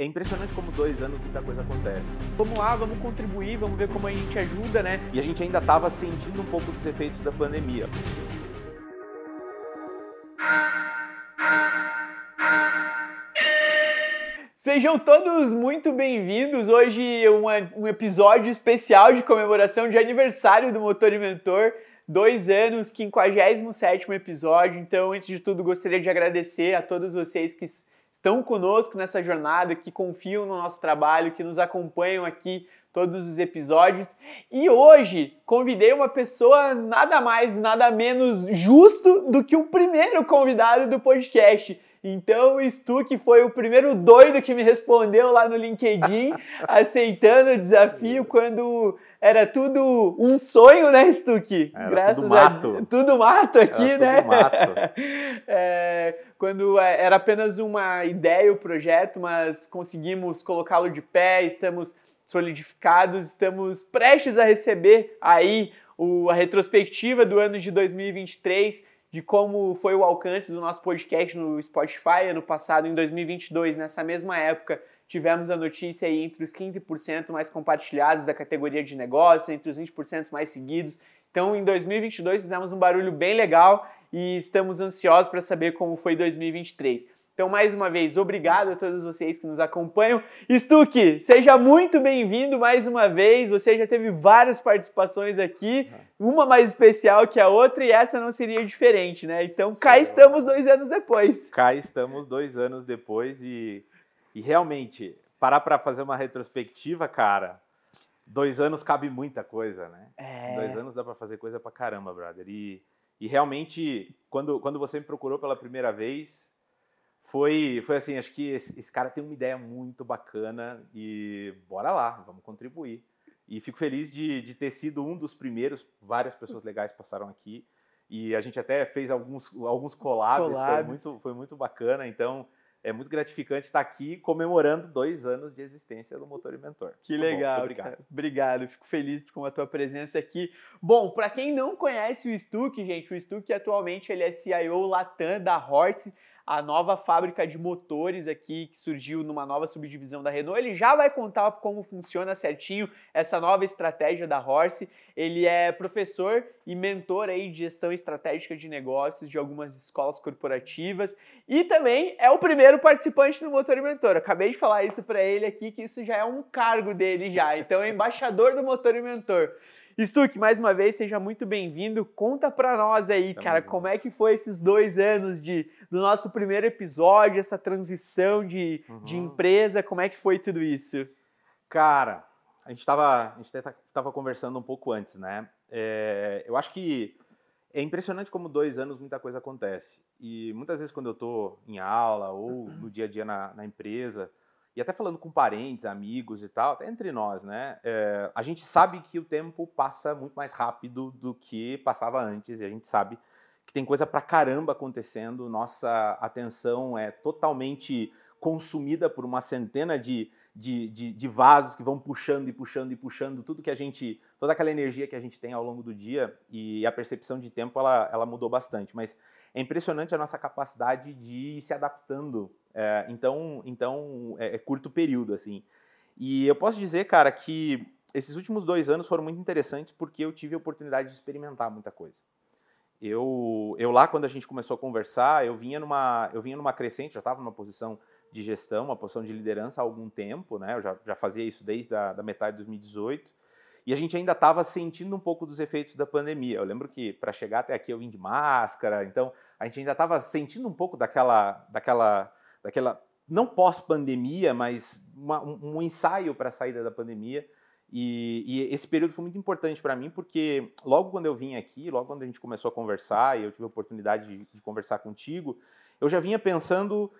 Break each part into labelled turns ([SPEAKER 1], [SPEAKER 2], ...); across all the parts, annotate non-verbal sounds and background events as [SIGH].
[SPEAKER 1] É impressionante como dois anos muita coisa acontece.
[SPEAKER 2] Vamos lá, vamos contribuir, vamos ver como a gente ajuda, né?
[SPEAKER 1] E a gente ainda estava sentindo um pouco dos efeitos da pandemia.
[SPEAKER 2] Sejam todos muito bem-vindos. Hoje um, um episódio especial de comemoração de aniversário do Motor Inventor. Dois anos, 57 episódio. Então, antes de tudo, gostaria de agradecer a todos vocês que estão conosco nessa jornada, que confiam no nosso trabalho, que nos acompanham aqui todos os episódios. E hoje convidei uma pessoa nada mais, nada menos justo do que o primeiro convidado do podcast. Então o Stuck foi o primeiro doido que me respondeu lá no LinkedIn, [LAUGHS] aceitando o desafio quando era tudo um sonho, né, Stuck?
[SPEAKER 1] Era Graças tudo mato.
[SPEAKER 2] A... Tudo mato aqui,
[SPEAKER 1] era
[SPEAKER 2] né?
[SPEAKER 1] Tudo mato. [LAUGHS]
[SPEAKER 2] é, quando é, era apenas uma ideia o projeto, mas conseguimos colocá-lo de pé, estamos solidificados, estamos prestes a receber aí o, a retrospectiva do ano de 2023 de como foi o alcance do nosso podcast no Spotify ano passado, em 2022, nessa mesma época, tivemos a notícia aí entre os 15% mais compartilhados da categoria de negócios, entre os 20% mais seguidos. Então, em 2022 fizemos um barulho bem legal e estamos ansiosos para saber como foi 2023. Então, mais uma vez, obrigado a todos vocês que nos acompanham. Stuck, seja muito bem-vindo mais uma vez. Você já teve várias participações aqui, uma mais especial que a outra, e essa não seria diferente, né? Então, cá estamos dois anos depois.
[SPEAKER 1] Cá estamos dois anos depois e, e realmente, parar para fazer uma retrospectiva, cara, dois anos cabe muita coisa, né?
[SPEAKER 2] É...
[SPEAKER 1] Dois anos dá para fazer coisa pra caramba, brother. E, e realmente, quando, quando você me procurou pela primeira vez foi, foi assim, acho que esse, esse, cara tem uma ideia muito bacana e bora lá, vamos contribuir. E fico feliz de, de ter sido um dos primeiros, várias pessoas legais passaram aqui e a gente até fez alguns, alguns collabs, collabs. Foi, muito, foi muito bacana, então é muito gratificante estar aqui comemorando dois anos de existência do Motor Inventor.
[SPEAKER 2] Que tá legal. Bom, obrigado. Cara. Obrigado, fico feliz com a tua presença aqui. Bom, para quem não conhece o Stuck, gente, o Stuck atualmente ele é CIO Latam da Horse a nova fábrica de motores aqui que surgiu numa nova subdivisão da Renault. Ele já vai contar como funciona certinho essa nova estratégia da Horse. Ele é professor e mentor aí de gestão estratégica de negócios de algumas escolas corporativas e também é o primeiro participante do Motor Inventor. Acabei de falar isso para ele aqui que isso já é um cargo dele já. Então é embaixador do Motor Inventor. Stuck, mais uma vez, seja muito bem-vindo. Conta para nós aí, Tamo cara, junto. como é que foi esses dois anos de, do nosso primeiro episódio, essa transição de, uhum. de empresa, como é que foi tudo isso?
[SPEAKER 1] Cara, a gente estava a gente tava conversando um pouco antes, né? É, eu acho que é impressionante como dois anos muita coisa acontece. E muitas vezes quando eu estou em aula ou no dia a dia na, na empresa, e até falando com parentes, amigos e tal, até entre nós, né? É, a gente sabe que o tempo passa muito mais rápido do que passava antes, e a gente sabe que tem coisa pra caramba acontecendo, nossa atenção é totalmente consumida por uma centena de, de, de, de, vasos que vão puxando e puxando e puxando tudo que a gente, toda aquela energia que a gente tem ao longo do dia e a percepção de tempo ela, ela mudou bastante. Mas é impressionante a nossa capacidade de ir se adaptando é, então, então é, é, curto período, assim. E eu posso dizer, cara, que esses últimos dois anos foram muito interessantes porque eu tive a oportunidade de experimentar muita coisa. Eu, eu lá, quando a gente começou a conversar, eu vinha numa, eu vinha numa crescente, já estava numa posição de gestão, uma posição de liderança há algum tempo, né? Eu já, já fazia isso desde a da metade de 2018. E a gente ainda estava sentindo um pouco dos efeitos da pandemia. Eu lembro que para chegar até aqui eu vim de máscara, então a gente ainda estava sentindo um pouco daquela, daquela daquela não pós-pandemia, mas uma, um, ensaio para a saída da pandemia. E, e, esse período foi muito importante para mim, porque logo quando eu vim aqui, logo quando a gente começou a conversar e eu tive a oportunidade de, de conversar contigo, eu já vinha pensando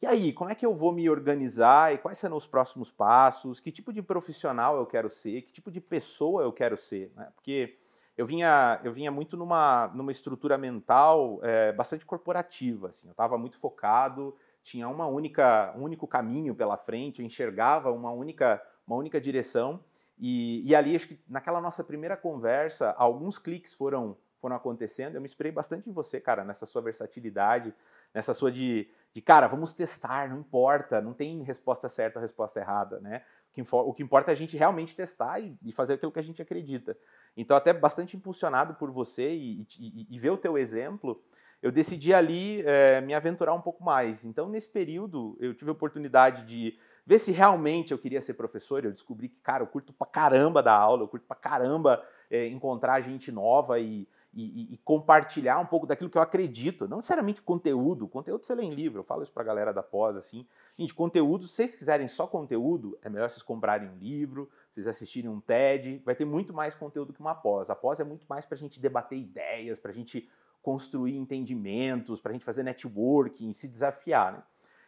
[SPEAKER 1] e aí, como é que eu vou me organizar e quais serão os próximos passos? Que tipo de profissional eu quero ser? Que tipo de pessoa eu quero ser? Né? Porque eu vinha, eu vinha muito numa, numa estrutura mental é, bastante corporativa. Assim, eu estava muito focado tinha uma única, um único caminho pela frente, eu enxergava uma única, uma única direção. E, e ali, acho que naquela nossa primeira conversa, alguns cliques foram, foram acontecendo. Eu me inspirei bastante em você, cara, nessa sua versatilidade, nessa sua de, de cara, vamos testar, não importa, não tem resposta certa, resposta errada, né? O que, importa é a gente realmente testar e, fazer aquilo que a gente acredita. Então, até bastante impulsionado por você e, e, e ver o teu exemplo, eu decidi ali é, me aventurar um pouco mais. Então, nesse período, eu tive a oportunidade de ver se realmente eu queria ser professor. Eu descobri que, cara, eu curto pra caramba da aula, eu curto pra caramba é, encontrar gente nova e, e, e, compartilhar um pouco daquilo que eu acredito. Não necessariamente conteúdo, conteúdo você lê em livro, eu falo isso pra galera da pós, assim. Gente, conteúdo, se vocês quiserem só conteúdo, é melhor vocês comprarem um livro, vocês assistirem um TED, vai ter muito mais conteúdo que uma pós. A pós é muito mais pra gente debater ideias, pra gente construir entendimentos, pra gente fazer networking, se desafiar, né?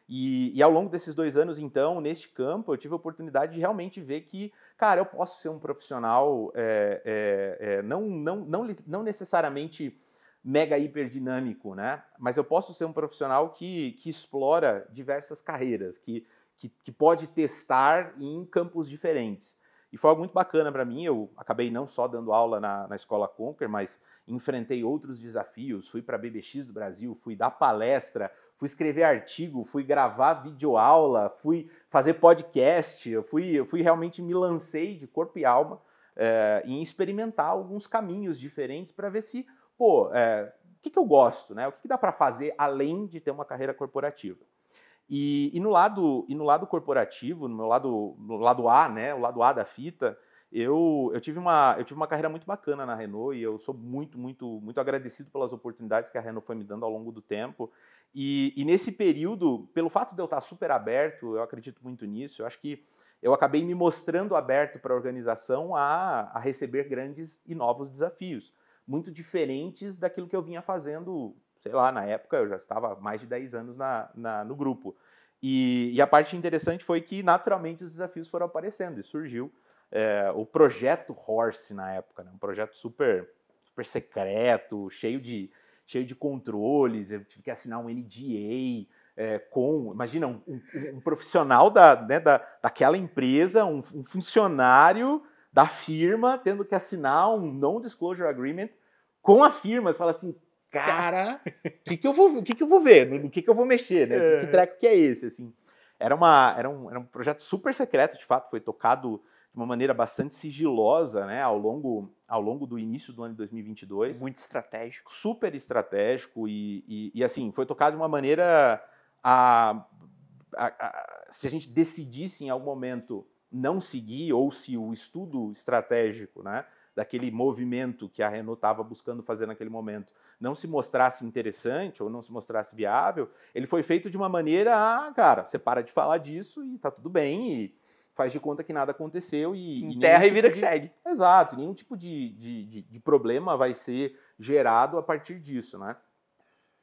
[SPEAKER 1] E, e, ao longo desses dois anos, então, neste campo, eu tive a oportunidade de realmente ver que, cara, eu posso ser um profissional é, é, é, não, não, não, não necessariamente mega hiper dinâmico, né? Mas eu posso ser um profissional que, que explora diversas carreiras, que, que, que pode testar em campos diferentes. E foi algo muito bacana para mim. Eu acabei não só dando aula na, na escola Conquer, mas enfrentei outros desafios. Fui para a BBX do Brasil, fui dar palestra, fui escrever artigo, fui gravar videoaula, fui fazer podcast, eu fui, eu fui realmente me lancei de corpo e alma é, em experimentar alguns caminhos diferentes para ver se, pô, é, o que, que eu gosto, né? O que, que dá para fazer além de ter uma carreira corporativa? E, e, no lado e no lado corporativo, no meu lado no lado A, né, o lado A da fita, eu, eu, tive uma, eu tive uma carreira muito bacana na Renault e eu sou muito, muito, muito agradecido pelas oportunidades que a Renault foi me dando ao longo do tempo. E, e, nesse período, pelo fato de eu estar super aberto, eu acredito muito nisso, eu acho que eu acabei me mostrando aberto para a organização a, a receber grandes e novos desafios, muito diferentes daquilo que eu vinha fazendo, sei lá, na época eu já estava mais de 10 anos na, na no grupo. E, e, a parte interessante foi que, naturalmente, os desafios foram aparecendo e surgiu é, o projeto Horse na época, né? um projeto super, super secreto, cheio de cheio de controles, eu tive que assinar um NDA é, com, imagina, um, um, um profissional da, né, da, daquela empresa, um, um, funcionário da firma tendo que assinar um non-disclosure agreement com a firma. Você fala assim, cara, o [LAUGHS] que, que, eu vou, que, que eu vou ver? No que, que eu vou mexer? Né? É. Que treco que é esse? Assim, era, uma, era, um, era um projeto super secreto, de fato, foi tocado de uma maneira bastante sigilosa né, ao, longo, ao longo do início do ano de 2022.
[SPEAKER 2] Muito estratégico.
[SPEAKER 1] Super estratégico e, e, e assim, foi tocado de uma maneira a, a, a, se a gente decidisse em algum momento não seguir ou se o estudo estratégico né, daquele movimento que a Renault estava buscando fazer naquele momento não se mostrasse interessante ou não se mostrasse viável, ele foi feito de uma maneira, ah, cara, você para de falar disso e tá tudo bem, e faz de conta que nada aconteceu e.
[SPEAKER 2] Enterra e,
[SPEAKER 1] e
[SPEAKER 2] vida
[SPEAKER 1] tipo
[SPEAKER 2] que segue.
[SPEAKER 1] Exato, nenhum tipo de, de, de, de, problema vai ser gerado a partir disso, né?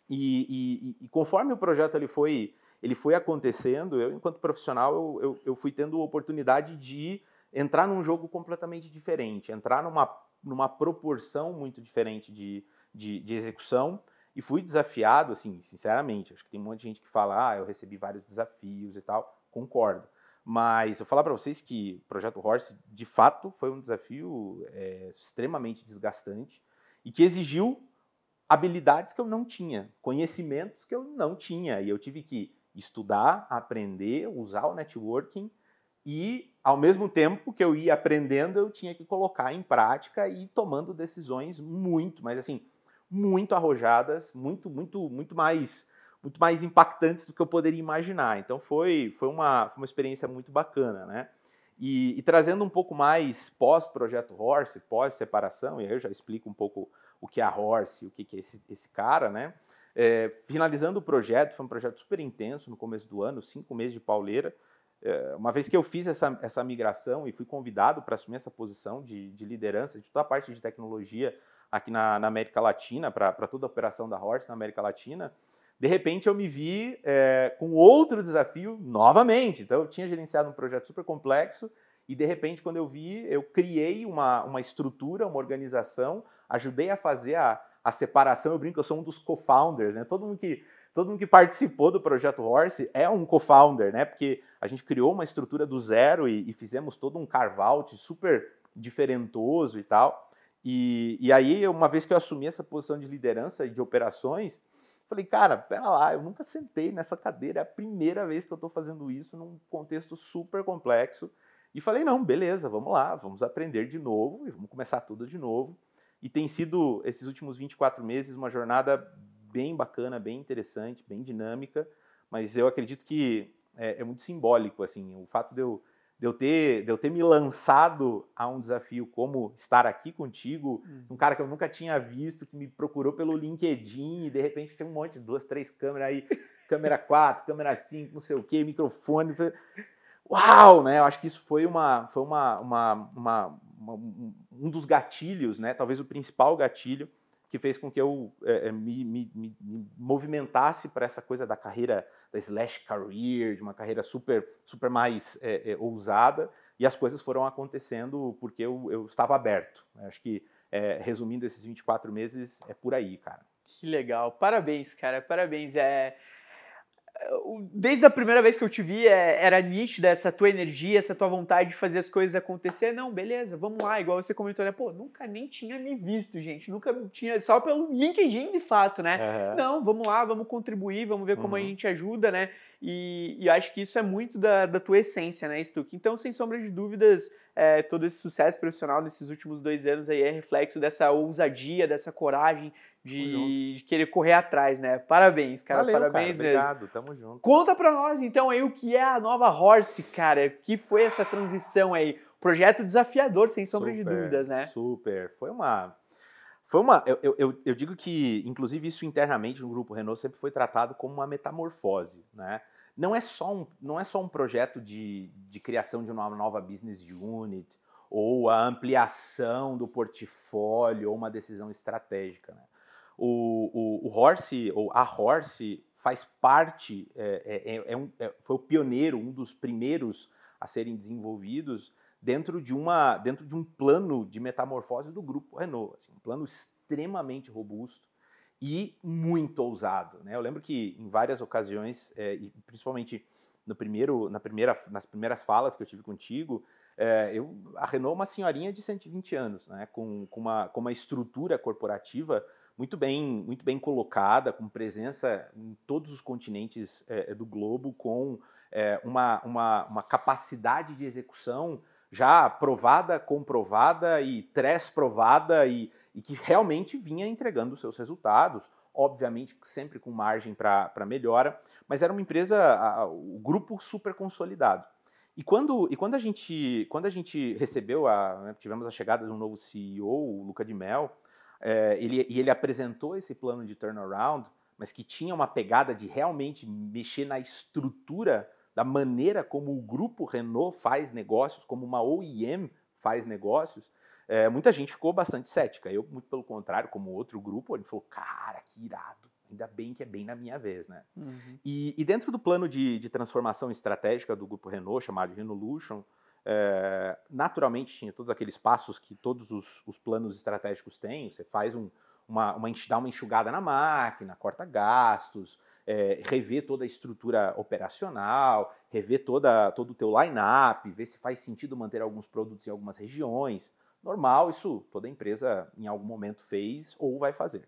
[SPEAKER 1] E, e, e, conforme o projeto ele foi, ele foi acontecendo, eu, enquanto profissional, eu, eu, eu fui tendo oportunidade de entrar num jogo completamente diferente, entrar numa, numa proporção muito diferente de, de, de execução e fui desafiado, assim, sinceramente. Acho que tem um monte de gente que fala, ah, eu recebi vários desafios e tal. Concordo. Mas eu falar para vocês que o projeto Horse, de fato, foi um desafio é, extremamente desgastante e que exigiu habilidades que eu não tinha, conhecimentos que eu não tinha. E eu tive que estudar, aprender, usar o networking e, ao mesmo tempo que eu ia aprendendo, eu tinha que colocar em prática e tomando decisões muito, mas assim, muito arrojadas, muito, muito, muito mais muito mais impactantes do que eu poderia imaginar. Então foi, foi, uma, foi uma experiência muito bacana, né? E, e trazendo um pouco mais pós-projeto Horse, pós-separação, e aí eu já explico um pouco o que é a Horse, o que é esse, esse cara, né? É, finalizando o projeto, foi um projeto super intenso no começo do ano, cinco meses de pauleira. É, uma vez que eu fiz essa, essa migração e fui convidado para assumir essa posição de, de, liderança de toda a parte de tecnologia aqui na, na América Latina, para toda a operação da Horse na América Latina, de repente eu me vi é, com outro desafio novamente. Então eu tinha gerenciado um projeto super complexo e de repente quando eu vi, eu criei uma, uma estrutura, uma organização, ajudei a fazer a, a separação. Eu brinco, eu sou um dos co-founders, né? Todo mundo que todo mundo que participou do projeto Horse é um co-founder, né? Porque a gente criou uma estrutura do zero e, e fizemos todo um carve-out super diferentoso e tal. E, e aí, uma vez que eu assumi essa posição de liderança e de operações, Falei, cara, pera lá, eu nunca sentei nessa cadeira, é a primeira vez que eu estou fazendo isso num contexto super complexo. E falei, não, beleza, vamos lá, vamos aprender de novo e vamos começar tudo de novo. E tem sido, esses últimos 24 meses, uma jornada bem bacana, bem interessante, bem dinâmica, mas eu acredito que é, é muito simbólico, assim, o fato de eu de eu ter, de eu ter me lançado a um desafio como estar aqui contigo, uhum. um cara que eu nunca tinha visto, que me procurou pelo LinkedIn e de repente tem um monte de duas, três câmeras aí, [LAUGHS] câmera 4, câmera 5, não sei o que, microfone. Uau, né? Eu acho que isso foi uma, foi uma, uma, uma, uma um dos gatilhos, né? Talvez o principal gatilho que fez com que eu é, me, me, me, movimentasse para essa coisa da carreira da slash career, de uma carreira super, super mais é, é, ousada, e as coisas foram acontecendo porque eu, eu estava aberto. Acho que, resumindo esses 24 meses, é por aí, cara.
[SPEAKER 2] Que legal, parabéns, cara, parabéns. É, desde a primeira vez que eu te vi, é, era nítida essa tua energia, essa tua vontade de fazer as coisas acontecer. Não, beleza, vamos lá. Igual você comentou, né? Pô, nunca nem tinha me visto, gente. Nunca tinha, só pelo LinkedIn, de fato, né? Uhum. Não, vamos lá, vamos contribuir, vamos ver como uhum. a gente ajuda, né? E, e, acho que isso é muito da, da tua essência, né, Stuck? Então, sem sombra de dúvidas, é, todo esse sucesso profissional nesses últimos dois anos aí é reflexo dessa ousadia, dessa coragem de, de, querer correr atrás, né? Parabéns, cara.
[SPEAKER 1] Valeu,
[SPEAKER 2] parabéns
[SPEAKER 1] cara, obrigado, tamo junto.
[SPEAKER 2] Conta pra nós, então, aí o que é a nova Horse, cara. que foi essa transição aí? Projeto desafiador, sem sombra super, de dúvidas, né?
[SPEAKER 1] Super. Foi uma. Foi uma. Eu, eu, eu digo que, inclusive, isso internamente no grupo Renault sempre foi tratado como uma metamorfose, né? Não é só um, não é só um projeto de, de criação de uma nova business unit ou a ampliação do portfólio ou uma decisão estratégica, né? O, o, o Horse, ou a Horse, faz parte, é, é, é, é um, é, foi o pioneiro, um dos primeiros a serem desenvolvidos dentro de, uma, dentro de um plano de metamorfose do grupo Renault. Assim, um plano extremamente robusto e muito ousado. Né? Eu lembro que em várias ocasiões, é, e principalmente no primeiro, na primeira, nas primeiras falas que eu tive contigo, é, eu, a Renault é uma senhorinha de 120 anos, né? com, com, uma, com uma estrutura corporativa muito bem, muito bem colocada, com presença em todos os continentes é, do globo, com é, uma, uma, uma capacidade de execução já provada, comprovada e tres provada e, e que realmente vinha entregando seus resultados, obviamente sempre com margem para melhora, mas era uma empresa, a, o grupo super consolidado. E quando, e quando, a, gente, quando a gente recebeu, a, né, tivemos a chegada de um novo CEO, o Luca de Mel, é, ele, e ele apresentou esse plano de turnaround, mas que tinha uma pegada de realmente mexer na estrutura da maneira como o grupo Renault faz negócios, como uma OEM faz negócios, é, muita gente ficou bastante cética. Eu, muito pelo contrário, como outro grupo, ele falou, cara, que irado. Ainda bem que é bem na minha vez, né? Uhum. E, e, dentro do plano de, de, transformação estratégica do grupo Renault, chamado Renolution, é, naturalmente tinha todos aqueles passos que todos os, os planos estratégicos têm. Você faz um, uma, uma, dá uma enxugada na máquina, corta gastos, é, rever toda a estrutura operacional, rever toda, todo o teu line-up, ver se faz sentido manter alguns produtos em algumas regiões. Normal, isso toda empresa em algum momento fez ou vai fazer.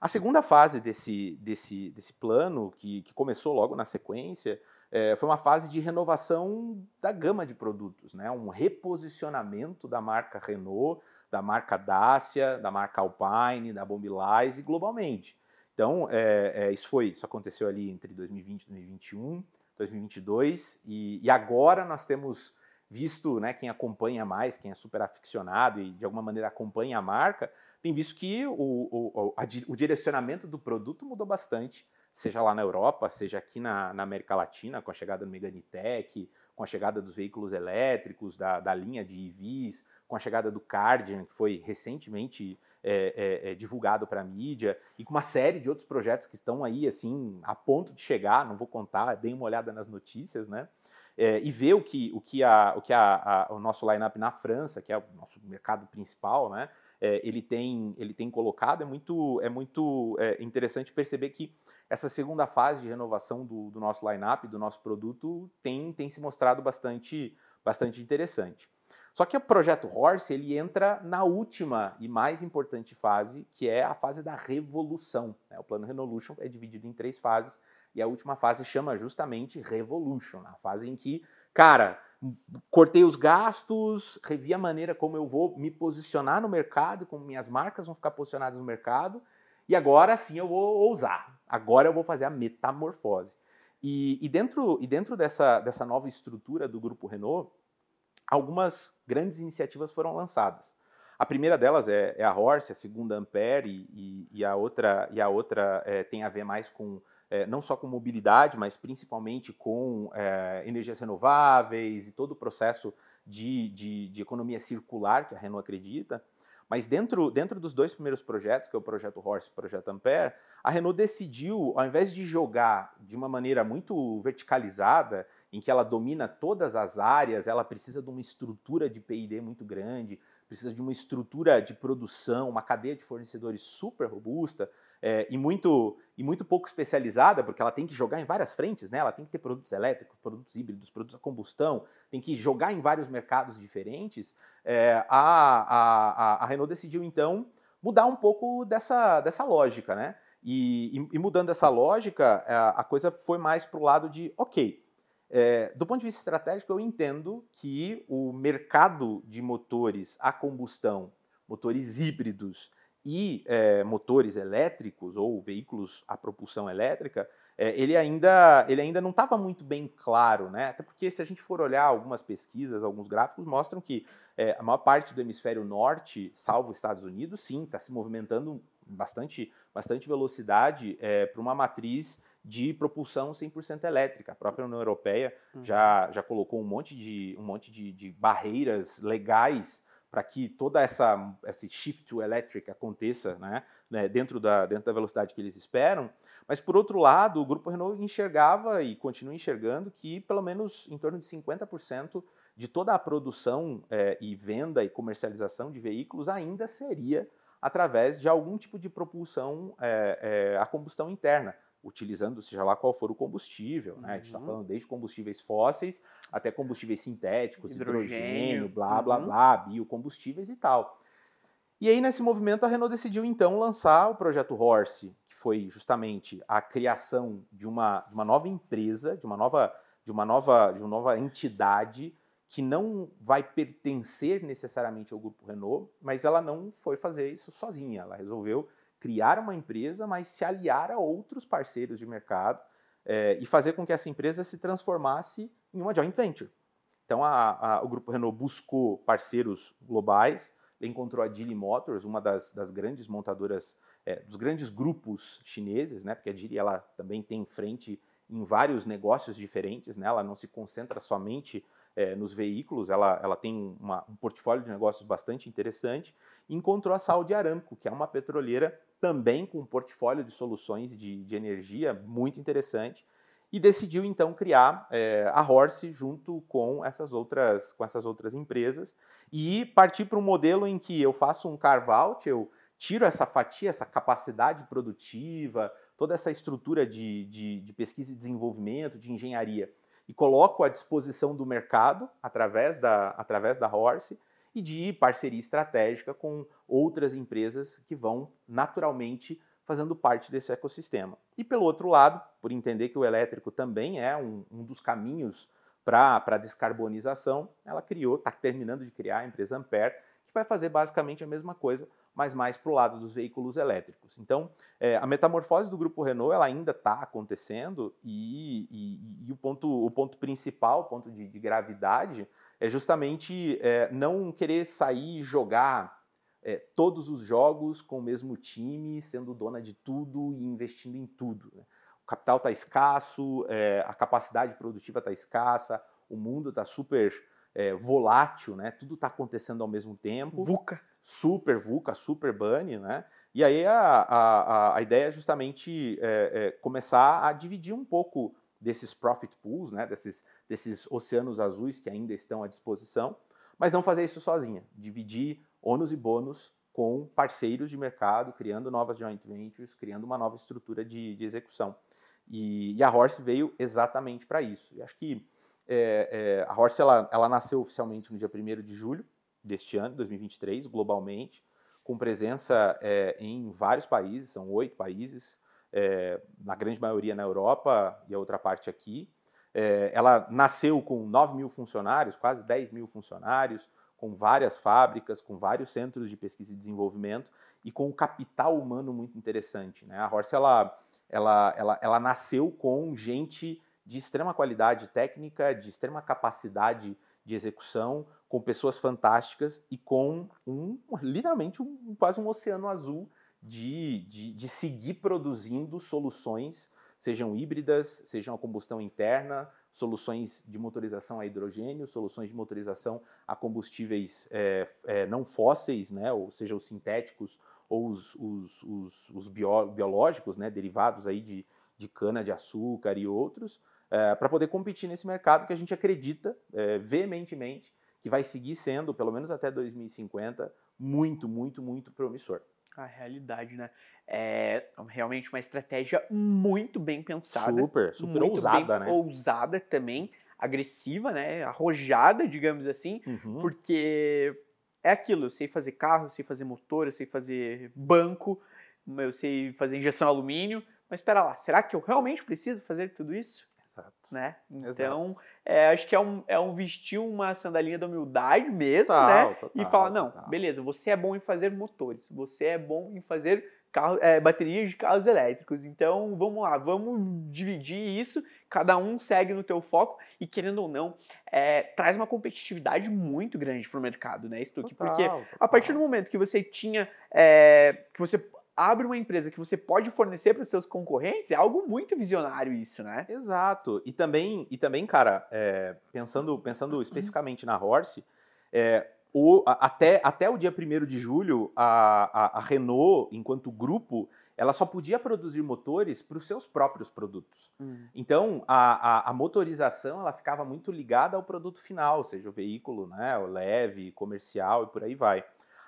[SPEAKER 1] A segunda fase desse, desse, desse plano, que, que começou logo na sequência, é, foi uma fase de renovação da gama de produtos, né? um reposicionamento da marca Renault, da marca Dacia, da marca Alpine, da Mobilize globalmente. Então, é, é, isso foi, isso aconteceu ali entre 2020 e 2021, 2022, e, e agora nós temos visto, né, quem acompanha mais, quem é super aficionado e de alguma maneira acompanha a marca, tem visto que o, o, a, o direcionamento do produto mudou bastante seja lá na Europa, seja aqui na, na América Latina, com a chegada do Meganitec, com a chegada dos veículos elétricos, da, da linha de EVs, com a chegada do Cardian, que foi recentemente é, é, é, divulgado para a mídia, e com uma série de outros projetos que estão aí, assim, a ponto de chegar, não vou contar, deem uma olhada nas notícias, né? É, e ver o que, o, que a, o, que a, a, o nosso line-up na França, que é o nosso mercado principal, né? É, ele, tem, ele tem colocado, é muito, é muito é, interessante perceber que essa segunda fase de renovação do, do nosso line-up, do nosso produto, tem, tem se mostrado bastante, bastante interessante. Só que o projeto Horse ele entra na última e mais importante fase, que é a fase da revolução. Né? O plano Renolution é dividido em três fases e a última fase chama justamente Revolution, a fase em que, cara, cortei os gastos, revi a maneira como eu vou me posicionar no mercado, como minhas marcas vão ficar posicionadas no mercado, e agora sim eu vou ousar. Agora eu vou fazer a metamorfose. E, e dentro, e dentro dessa, dessa nova estrutura do Grupo Renault, algumas grandes iniciativas foram lançadas. A primeira delas é, é a Horse, a segunda Ampere e, e, a outra, e a outra é, tem a ver mais com é, não só com mobilidade, mas principalmente com é, energias renováveis e todo o processo de, de, de, economia circular que a Renault acredita. Mas dentro, dentro dos dois primeiros projetos, que é o projeto Horse e o projeto Ampere, a Renault decidiu, ao invés de jogar de uma maneira muito verticalizada em que ela domina todas as áreas, ela precisa de uma estrutura de P&D muito grande, precisa de uma estrutura de produção, uma cadeia de fornecedores super robusta é, e, muito, e muito pouco especializada, porque ela tem que jogar em várias frentes, né? ela tem que ter produtos elétricos, produtos híbridos, produtos a combustão, tem que jogar em vários mercados diferentes. É, a, a, a Renault decidiu, então, mudar um pouco dessa, dessa lógica, né? E, e, e mudando essa lógica, a, a coisa foi mais para o lado de, ok, é, do ponto de vista estratégico, eu entendo que o mercado de motores a combustão, motores híbridos e é, motores elétricos ou veículos a propulsão elétrica, é, ele, ainda, ele ainda não estava muito bem claro, né? Até porque se a gente for olhar algumas pesquisas, alguns gráficos mostram que é, a maior parte do hemisfério norte, salvo os Estados Unidos, sim, está se movimentando bastante, bastante velocidade é, para uma matriz de propulsão 100% elétrica. A própria União Europeia uhum. já, já colocou um monte de, um monte de, de barreiras legais para que toda essa esse shift to electric aconteça né, né, dentro, da, dentro da velocidade que eles esperam. Mas, por outro lado, o Grupo Renault enxergava e continua enxergando que pelo menos em torno de 50% de toda a produção é, e venda e comercialização de veículos ainda seria através de algum tipo de propulsão é, é, a combustão interna utilizando seja lá qual for o combustível, né? A gente está uhum. falando desde combustíveis fósseis até combustíveis sintéticos, hidrogênio, hidrogênio blá, blá, uhum. blá, biocombustíveis e tal. E aí, nesse movimento, a Renault decidiu, então, lançar o projeto Horse, que foi justamente a criação de uma, de uma nova empresa, de uma nova, de uma nova, de uma nova entidade que não vai pertencer necessariamente ao grupo Renault, mas ela não foi fazer isso sozinha. Ela resolveu criar uma empresa, mas se aliar a outros parceiros de mercado é, e fazer com que essa empresa se transformasse em uma joint venture. Então, a, a, o Grupo Renault buscou parceiros globais, encontrou a Geely Motors, uma das, das grandes montadoras, é, dos grandes grupos chineses, né, porque a Geely ela também tem frente em vários negócios diferentes, né, ela não se concentra somente é, nos veículos, ela, ela tem uma, um portfólio de negócios bastante interessante, e encontrou a Saudi Aramco, que é uma petroleira também com um portfólio de soluções de, de energia muito interessante, e decidiu então criar é, a Horse junto com essas outras, com essas outras empresas e partir para um modelo em que eu faço um carve-out, eu tiro essa fatia, essa capacidade produtiva, toda essa estrutura de, de, de pesquisa e desenvolvimento, de engenharia, e coloco à disposição do mercado através da, através da Horse e de parceria estratégica com outras empresas que vão naturalmente fazendo parte desse ecossistema. E pelo outro lado, por entender que o elétrico também é um, um dos caminhos para a descarbonização, ela criou, está terminando de criar a empresa Ampere, que vai fazer basicamente a mesma coisa, mas mais para o lado dos veículos elétricos. Então, é, a metamorfose do grupo Renault ela ainda está acontecendo e, e, e, o, ponto, o ponto principal, o ponto de, de gravidade, é justamente é, não querer sair e jogar é, todos os jogos com o mesmo time, sendo dona de tudo e investindo em tudo. Né? O capital está escasso, é, a capacidade produtiva está escassa, o mundo está super é, volátil, né? tudo está acontecendo ao mesmo tempo.
[SPEAKER 2] VUCA
[SPEAKER 1] super VUCA, super bunny, né? E aí a, a, a ideia é justamente é, é, começar a dividir um pouco desses profit pools, né? Desses, desses oceanos azuis que ainda estão à disposição, mas não fazer isso sozinha. Dividir ônus e bônus com parceiros de mercado, criando novas joint ventures, criando uma nova estrutura de, de execução. E, e, a Horse veio exatamente para isso. E acho que é, é, a Horse ela, ela nasceu oficialmente no dia 1 de julho, deste ano, 2023, globalmente, com presença é, em vários países, são oito países, é, na grande maioria na Europa e a outra parte aqui. É, ela nasceu com 9 mil funcionários, quase 10 mil funcionários, com várias fábricas, com vários centros de pesquisa e desenvolvimento e com um capital humano muito interessante. Né? A Horse ela, ela, ela, ela nasceu com gente de extrema qualidade técnica, de extrema capacidade de execução, com pessoas fantásticas e com um literalmente um, quase um oceano azul de, de, de seguir produzindo soluções, sejam híbridas, sejam a combustão interna, soluções de motorização a hidrogênio, soluções de motorização a combustíveis é, é, não fósseis, né, ou seja, os sintéticos ou os, os, os, os bio, biológicos, né, derivados aí de, de cana-de-açúcar e outros, é, para poder competir nesse mercado que a gente acredita é, veementemente que vai seguir sendo, pelo menos até 2050, muito, muito, muito promissor.
[SPEAKER 2] A realidade, né? É realmente uma estratégia muito bem pensada.
[SPEAKER 1] Super, super ousada, né?
[SPEAKER 2] Ousada também, agressiva, né? Arrojada, digamos assim, uhum. porque é aquilo, eu sei fazer carro, eu sei fazer motor, eu sei fazer banco, eu sei fazer injeção alumínio, mas espera lá, será que eu realmente preciso fazer tudo isso?
[SPEAKER 1] Exato.
[SPEAKER 2] Né? Então, é, acho que é um, é um vestir uma sandalinha da humildade mesmo, total, né? Total, e falar, não, total. beleza, você é bom em fazer motores, você é bom em fazer carro, é, baterias de carros elétricos. Então, vamos lá, vamos dividir isso, cada um segue no teu foco e, querendo ou não, é, traz uma competitividade muito grande para o mercado, né, Stuck? Porque a partir do momento que você tinha, é, que você abre uma empresa que você pode fornecer para os seus concorrentes, é algo muito visionário isso, né?
[SPEAKER 1] Exato. E também, e também cara, é, pensando, pensando especificamente na Horse, é, o, até, até o dia 1 de julho, a, a, a, Renault, enquanto grupo, ela só podia produzir motores para os seus próprios produtos. Hum. Então, a, a, a, motorização ela ficava muito ligada ao produto final, seja o veículo, né, o leve, comercial e por aí vai.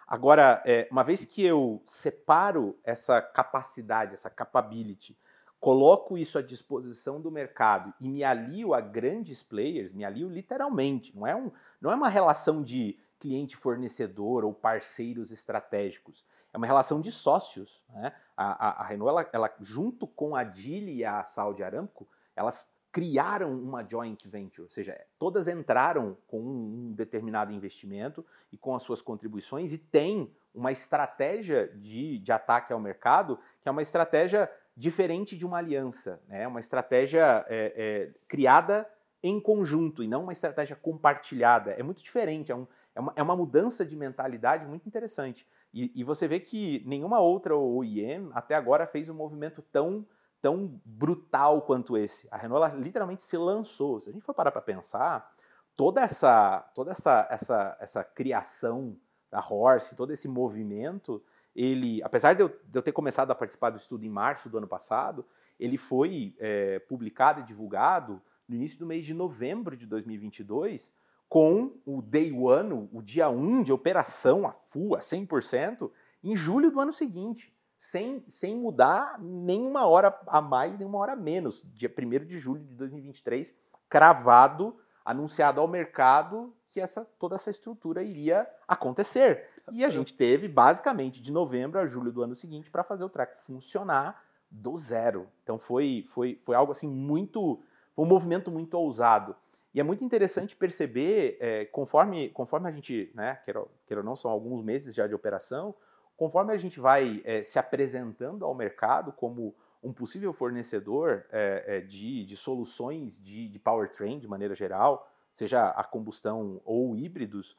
[SPEAKER 1] Agora, é, uma vez que eu separo essa capacidade, essa capability, coloco isso à disposição do mercado e me alio a grandes players, me alio literalmente, não é, um, não é uma relação de cliente-fornecedor ou parceiros estratégicos, é uma relação de sócios. Né? A, a, a Renault, ela, ela, junto com a Geely e a Saudi Aramco, elas criaram uma joint venture, ou seja, todas entraram com um determinado investimento e com as suas contribuições e tem uma estratégia de, de ataque ao mercado que é uma estratégia diferente de uma aliança, né? uma estratégia é, é, criada em conjunto e não uma estratégia compartilhada. É muito diferente, é, um, é, uma, é uma mudança de mentalidade muito interessante. E, e você vê que nenhuma outra OEM até agora fez um movimento tão tão brutal quanto esse. A Renault literalmente se lançou. Se a gente for parar para pensar, toda essa toda essa, essa, essa criação da Horse, todo esse movimento, ele, apesar de eu, de eu, ter começado a participar do estudo em março do ano passado, ele foi é, publicado e divulgado no início do mês de novembro de 2022, com o day one, o dia 1 de operação a full, a 100%, em julho do ano seguinte sem, sem mudar nenhuma hora a mais, nenhuma hora a menos. Dia 1 de julho de 2023, cravado, anunciado ao mercado que essa, toda essa estrutura iria acontecer. E a gente teve, basicamente, de novembro a julho do ano seguinte para fazer o track funcionar do zero. Então foi, foi, foi algo assim muito. Foi um movimento muito ousado. E é muito interessante perceber, é, conforme, conforme a gente, né, quer ou não, são alguns meses já de operação, Conforme a gente vai é, se apresentando ao mercado como um possível fornecedor é, é, de, de, soluções de, de, powertrain de maneira geral, seja a combustão ou híbridos,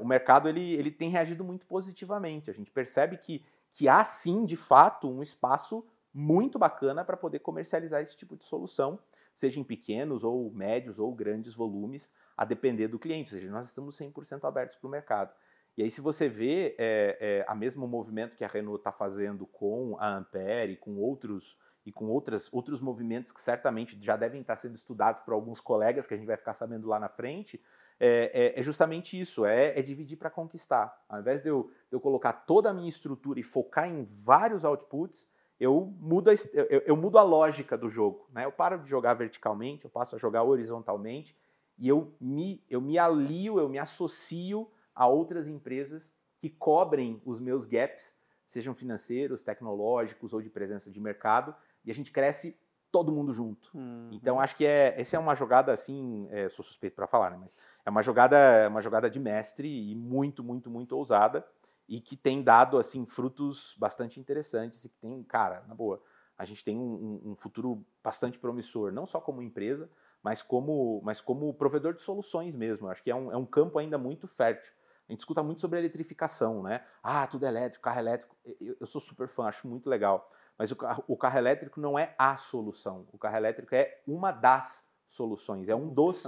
[SPEAKER 1] o mercado ele, ele tem reagido muito positivamente. A gente percebe que, que há sim, de fato, um espaço muito bacana para poder comercializar esse tipo de solução, seja em pequenos ou médios ou grandes volumes, a depender do cliente. Ou seja, nós estamos 100% abertos para o mercado. E aí, se você vê é, é, a mesmo movimento que a Renault está fazendo com a Ampere e com outros e com outras, outros movimentos que certamente já devem estar sendo estudados por alguns colegas que a gente vai ficar sabendo lá na frente, é, é, é justamente isso, é, é dividir para conquistar. Ao invés de eu, de eu colocar toda a minha estrutura e focar em vários outputs, eu mudo, a, eu, eu mudo a lógica do jogo. Né? Eu paro de jogar verticalmente, eu passo a jogar horizontalmente e eu me, eu me alio, eu me associo a outras empresas que cobrem os meus gaps, sejam financeiros, tecnológicos ou de presença de mercado, e a gente cresce todo mundo junto. Uhum. Então acho que é, essa é uma jogada assim, é, sou suspeito para falar, né, mas é uma jogada, uma jogada de mestre e muito, muito, muito ousada e que tem dado assim frutos bastante interessantes e que tem, cara, na boa, a gente tem um, um futuro bastante promissor, não só como empresa, mas como, mas como provedor de soluções mesmo. Acho que é um, é um campo ainda muito fértil. A gente escuta muito sobre a eletrificação, né? Ah, tudo é elétrico, carro elétrico. Eu, eu sou super fã, acho muito legal. Mas o carro, o carro elétrico não é a solução. O carro elétrico é uma das soluções, é um dos,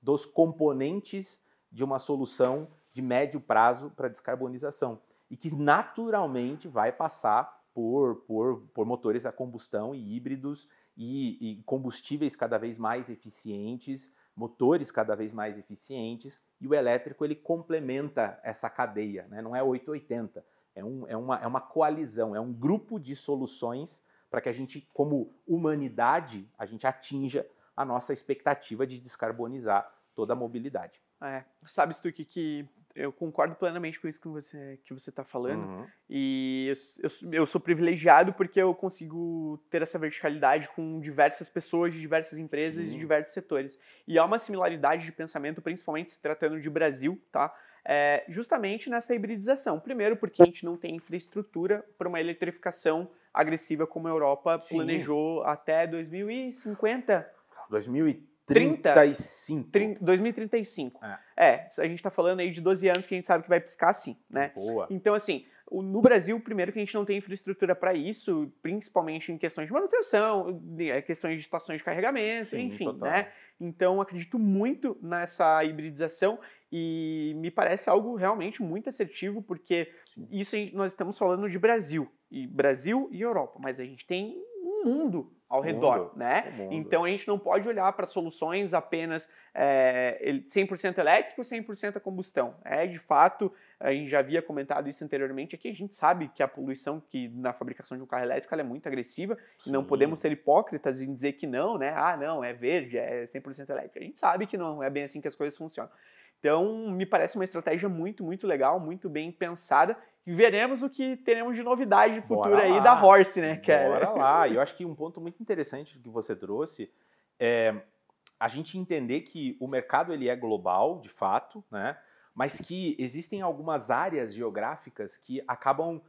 [SPEAKER 1] dos componentes de uma solução de médio prazo para descarbonização. E que naturalmente vai passar por, por, por motores a combustão e híbridos e, e combustíveis cada vez mais eficientes, motores cada vez mais eficientes, e o elétrico ele complementa essa cadeia, né? não é 880, é, um, é, uma, é uma coalizão, é um grupo de soluções para que a gente, como humanidade, a gente atinja a nossa expectativa de descarbonizar toda a mobilidade.
[SPEAKER 2] É, sabes tu que, que eu concordo plenamente com isso que você que você está falando uhum. e eu, eu, eu, sou privilegiado porque eu consigo ter essa verticalidade com diversas pessoas de diversas empresas Sim. de diversos setores e há uma similaridade de pensamento principalmente se tratando de Brasil tá é, justamente nessa hibridização primeiro porque a gente não tem infraestrutura para uma eletrificação agressiva como a Europa Sim. planejou até 2050
[SPEAKER 1] 2030 35.
[SPEAKER 2] 30, 2035. É. é, a gente está falando aí de 12 anos que a gente sabe que vai piscar assim, né?
[SPEAKER 1] Boa.
[SPEAKER 2] Então, assim, no Brasil, primeiro que a gente não tem infraestrutura para isso, principalmente em questões de manutenção, é, questões de estações de carregamento, Sim, enfim, total. né? Então, acredito muito nessa hibridização e me parece algo realmente muito assertivo, porque Sim. isso nós estamos falando de Brasil, e Brasil e Europa, mas a gente tem um mundo ao redor, né? Então a gente não pode olhar para soluções apenas é, 100% elétrico, 100% a combustão. É de fato, a gente já havia comentado isso anteriormente aqui, a gente sabe que a poluição que na fabricação de um carro elétrico é muito agressiva Sim. e não podemos ser hipócritas em dizer que não, né? Ah, não, é verde, é 100% elétrico. A gente sabe que não é bem assim que as coisas funcionam. Então, me parece uma estratégia muito, muito legal, muito bem pensada e veremos o que teremos de novidade futura aí da Horse, né, cara?
[SPEAKER 1] Bora lá. [LAUGHS] E eu acho que um ponto muito interessante que você trouxe é a gente entender que o mercado ele é global, de fato, né? Mas que existem algumas áreas geográficas que acabam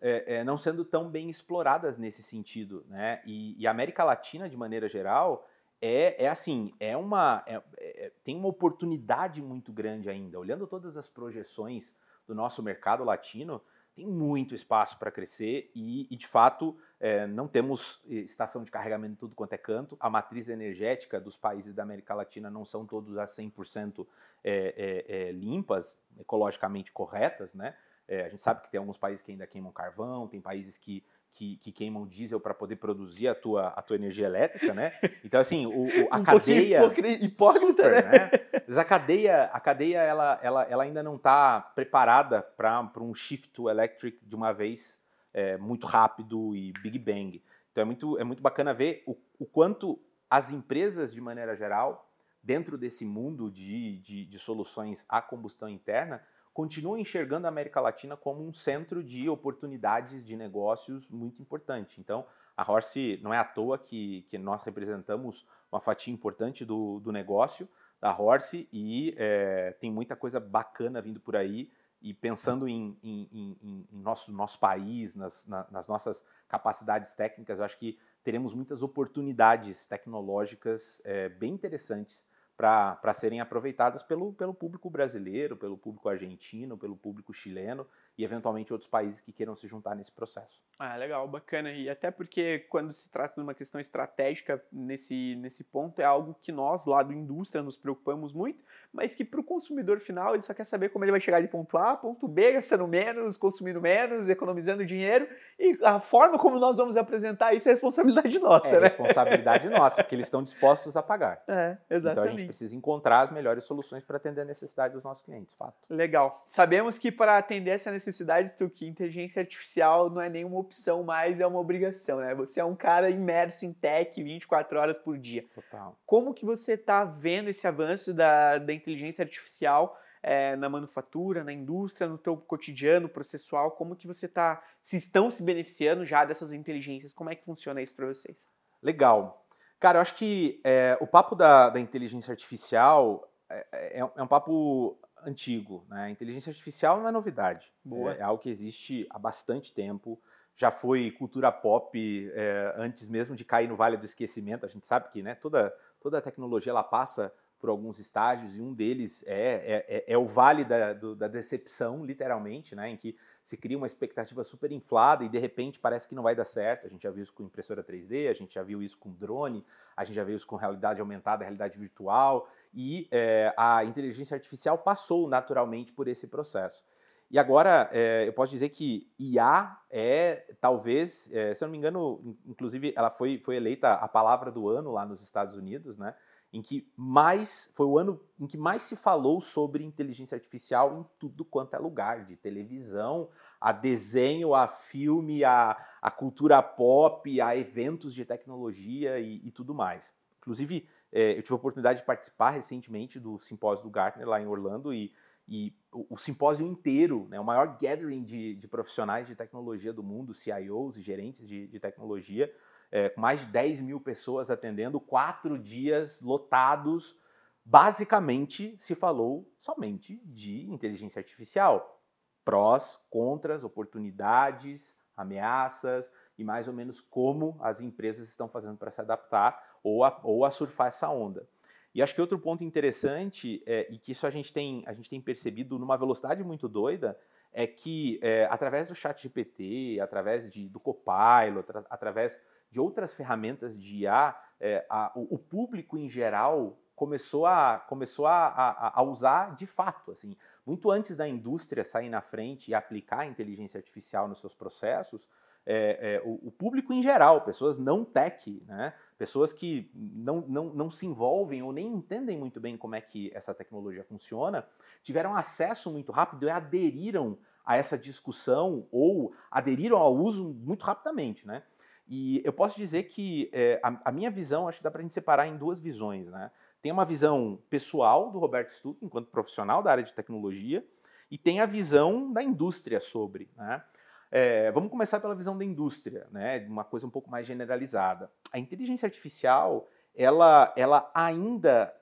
[SPEAKER 1] é, é, não sendo tão bem exploradas nesse sentido, né? E, e a América Latina, de maneira geral, é, é assim, é uma, é, é, tem uma oportunidade muito grande ainda. Olhando todas as projeções do nosso mercado latino, tem muito espaço para crescer e, e, de fato, é, não temos eh, estação de carregamento em tudo quanto é canto. A matriz energética dos países da América Latina não são todos a 100% é, é, é, limpas, ecologicamente corretas, né? É, a gente sabe que tem alguns países que ainda queimam carvão, tem países que que, que queimam diesel para poder produzir a tua, a tua energia elétrica, né? Então, assim, o, o a [LAUGHS] um cadeia...
[SPEAKER 2] Hipócrita, super, né? né?
[SPEAKER 1] Mas a cadeia, a cadeia ela, ela, ela ainda não está preparada para um shift to electric de uma vez é, muito rápido e big bang. Então, é muito, é muito bacana ver o, o quanto as empresas, de maneira geral, dentro desse mundo de, de, de soluções a combustão interna, continua enxergando a América Latina como um centro de oportunidades de negócios muito importante. Então, a Horse não é à toa que, que nós representamos uma fatia importante do, do negócio da Horse e é, tem muita coisa bacana vindo por aí. E pensando em, em, em, em nosso, nosso país, nas, na, nas nossas capacidades técnicas, eu acho que teremos muitas oportunidades tecnológicas é, bem interessantes para serem aproveitadas pelo, pelo público brasileiro, pelo público argentino, pelo público chileno e eventualmente outros países que queiram se juntar nesse processo.
[SPEAKER 2] Ah, legal, bacana. E até porque quando se trata de uma questão estratégica nesse, nesse ponto, é algo que nós, lá do indústria, nos preocupamos muito, mas que para o consumidor final ele só quer saber como ele vai chegar de ponto A ponto B, gastando menos, consumindo menos, economizando dinheiro. E a forma como nós vamos apresentar isso é responsabilidade [LAUGHS] nossa,
[SPEAKER 1] é
[SPEAKER 2] né?
[SPEAKER 1] responsabilidade nossa, porque eles estão dispostos a pagar.
[SPEAKER 2] É, exatamente.
[SPEAKER 1] Então a gente gente precisa encontrar as melhores soluções para atender a necessidade dos nossos clientes, fato.
[SPEAKER 2] Legal. Sabemos que para atender essa necessidade, que inteligência artificial não é nenhuma opção mais, é uma obrigação, né? Você é um cara imerso em tech 24 horas por dia.
[SPEAKER 1] Total.
[SPEAKER 2] Como que você está vendo esse avanço da, da inteligência artificial é, na manufatura, na indústria, no teu cotidiano processual? Como que você está, se estão se beneficiando já dessas inteligências? Como é que funciona isso para vocês?
[SPEAKER 1] Legal. Cara, eu acho que é, o papo da, da inteligência artificial é, é, é, um papo antigo. Né? A inteligência artificial não é novidade.
[SPEAKER 2] Boa.
[SPEAKER 1] É, é algo que existe há bastante tempo. Já foi cultura pop antes mesmo de cair no vale do esquecimento. A gente sabe que né, toda, toda a tecnologia ela passa por alguns estágios, e um deles é, é, é, é o vale da, do, da decepção, literalmente, né, em que se cria uma expectativa super inflada e de repente parece que não vai dar certo. A gente já viu isso com impressora 3D, a gente já viu isso com drone, a gente já viu isso com realidade aumentada, realidade virtual, e é, a inteligência artificial passou naturalmente por esse processo. E agora, é, eu posso dizer que IA é, talvez, é, se eu não me engano, inclusive ela foi, foi eleita a palavra do ano lá nos Estados Unidos, né? Em que mais foi o ano em que mais se falou sobre inteligência artificial em tudo quanto é lugar, de televisão, a desenho, a filme, a, a cultura pop, a eventos de tecnologia e, e tudo mais. Inclusive, é, eu tive a oportunidade de participar recentemente do simpósio do Gartner lá em Orlando e, e o, o, simpósio inteiro, né, o maior gathering de, de, profissionais de tecnologia do mundo, CIOs e gerentes de, de tecnologia, é, com mais de 10 mil pessoas atendendo, quatro dias lotados. Basicamente, se falou somente de inteligência artificial. Prós, contras, oportunidades, ameaças e mais ou menos como as empresas estão fazendo para se adaptar ou a, ou a surfar essa onda. E acho que outro ponto interessante, é, e que isso a gente tem, a gente tem percebido numa velocidade muito doida, é que é, através do chat GPT, através de, do Copilot, através de outras ferramentas de IA, é, a, o, o, público em geral começou a, começou a, a, a, usar de fato. Assim, muito antes da indústria sair na frente e aplicar a inteligência artificial nos seus processos, é, é, o, o, público em geral, pessoas não tech, né, pessoas que não, não, não se envolvem ou nem entendem muito bem como é que essa tecnologia funciona, tiveram acesso muito rápido e aderiram a essa discussão ou aderiram ao uso muito rapidamente. Né? E eu posso dizer que é, a, a, minha visão, acho que dá para a gente separar em duas visões. Né? Tem uma visão pessoal do Roberto Stuck, enquanto profissional da área de tecnologia, e tem a visão da indústria sobre. Né? É, vamos começar pela visão da indústria, né? uma coisa um pouco mais generalizada. A inteligência artificial, ela, ela, ainda,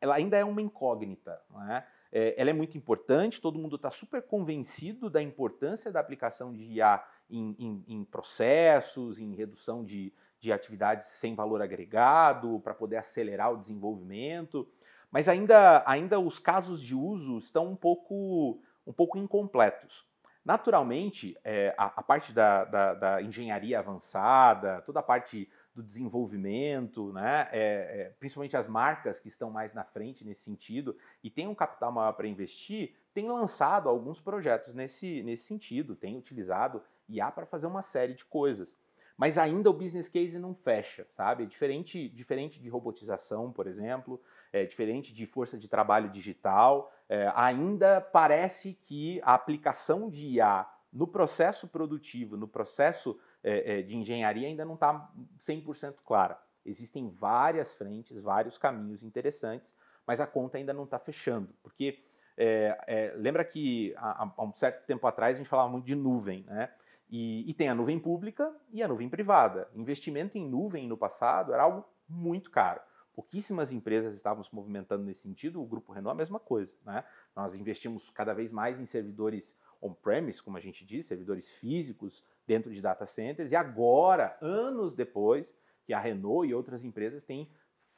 [SPEAKER 1] ela ainda é uma incógnita. Né? É, ela é muito importante, todo mundo está super convencido da importância da aplicação de IA em, em, em processos, em redução de, de atividades sem valor agregado, para poder acelerar o desenvolvimento. Mas ainda, ainda os casos de uso estão um pouco, um pouco incompletos. Naturalmente, é, a, a, parte da, da, da, engenharia avançada, toda a parte do desenvolvimento, né, é, é, principalmente as marcas que estão mais na frente nesse sentido e têm um capital maior para investir, têm lançado alguns projetos nesse, nesse sentido, têm utilizado IA para fazer uma série de coisas. Mas ainda o business case não fecha, sabe? É diferente, diferente de robotização, por exemplo, é diferente de força de trabalho digital, é, ainda parece que a aplicação de IA no processo produtivo, no processo é, é, de engenharia, ainda não está 100% clara. Existem várias frentes, vários caminhos interessantes, mas a conta ainda não está fechando, porque é, é, lembra que há, há, um certo tempo atrás a gente falava muito de nuvem, né? E, e, tem a nuvem pública e a nuvem privada. Investimento em nuvem no passado era algo muito caro. Pouquíssimas empresas estavam se movimentando nesse sentido, o Grupo Renault é a mesma coisa. Né? Nós investimos cada vez mais em servidores on-premise, como a gente diz, servidores físicos dentro de data centers, e agora, anos depois, que a Renault e outras empresas têm,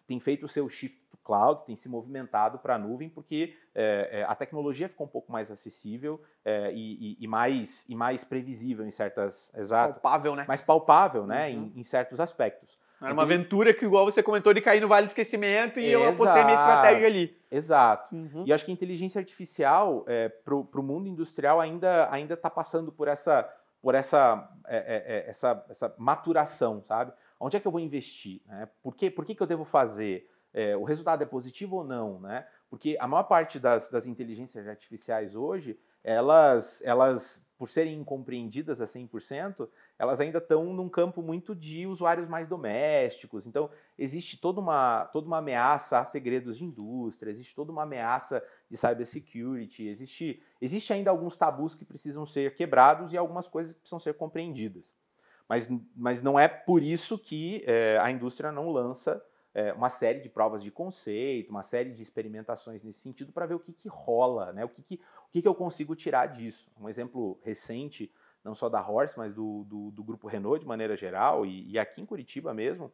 [SPEAKER 1] têm feito o seu shift cloud, têm se movimentado para a nuvem, porque é, a tecnologia ficou um pouco mais acessível é, e, e, mais, e mais previsível em certas...
[SPEAKER 2] Exato, palpável, né?
[SPEAKER 1] Mais palpável, né? Uhum. Em, em certos aspectos.
[SPEAKER 2] Era uma aventura que, igual você comentou, de cair no vale do esquecimento e Exato. eu apostei minha estratégia ali.
[SPEAKER 1] Exato. Uhum. E acho que a inteligência artificial, é, para o mundo industrial, ainda está passando por essa por essa, é, é, é, essa, essa maturação, sabe? Onde é que eu vou investir? Né? Por, que, por que, que eu devo fazer? É, o resultado é positivo ou não, né? Porque a maior parte das, das inteligências artificiais hoje, elas, elas, por serem incompreendidas a 100%, elas ainda estão num campo muito de usuários mais domésticos. Então, existe toda uma, toda uma ameaça a segredos de indústria, existe toda uma ameaça de cybersecurity, existe, existe ainda alguns tabus que precisam ser quebrados e algumas coisas que precisam ser compreendidas. Mas, mas não é por isso que é, a indústria não lança é, uma série de provas de conceito, uma série de experimentações nesse sentido para ver o que, que rola, né? o, que, que, o que, que eu consigo tirar disso. Um exemplo recente não só da Horse, mas do, do, do grupo Renault de maneira geral, e, e aqui em Curitiba mesmo,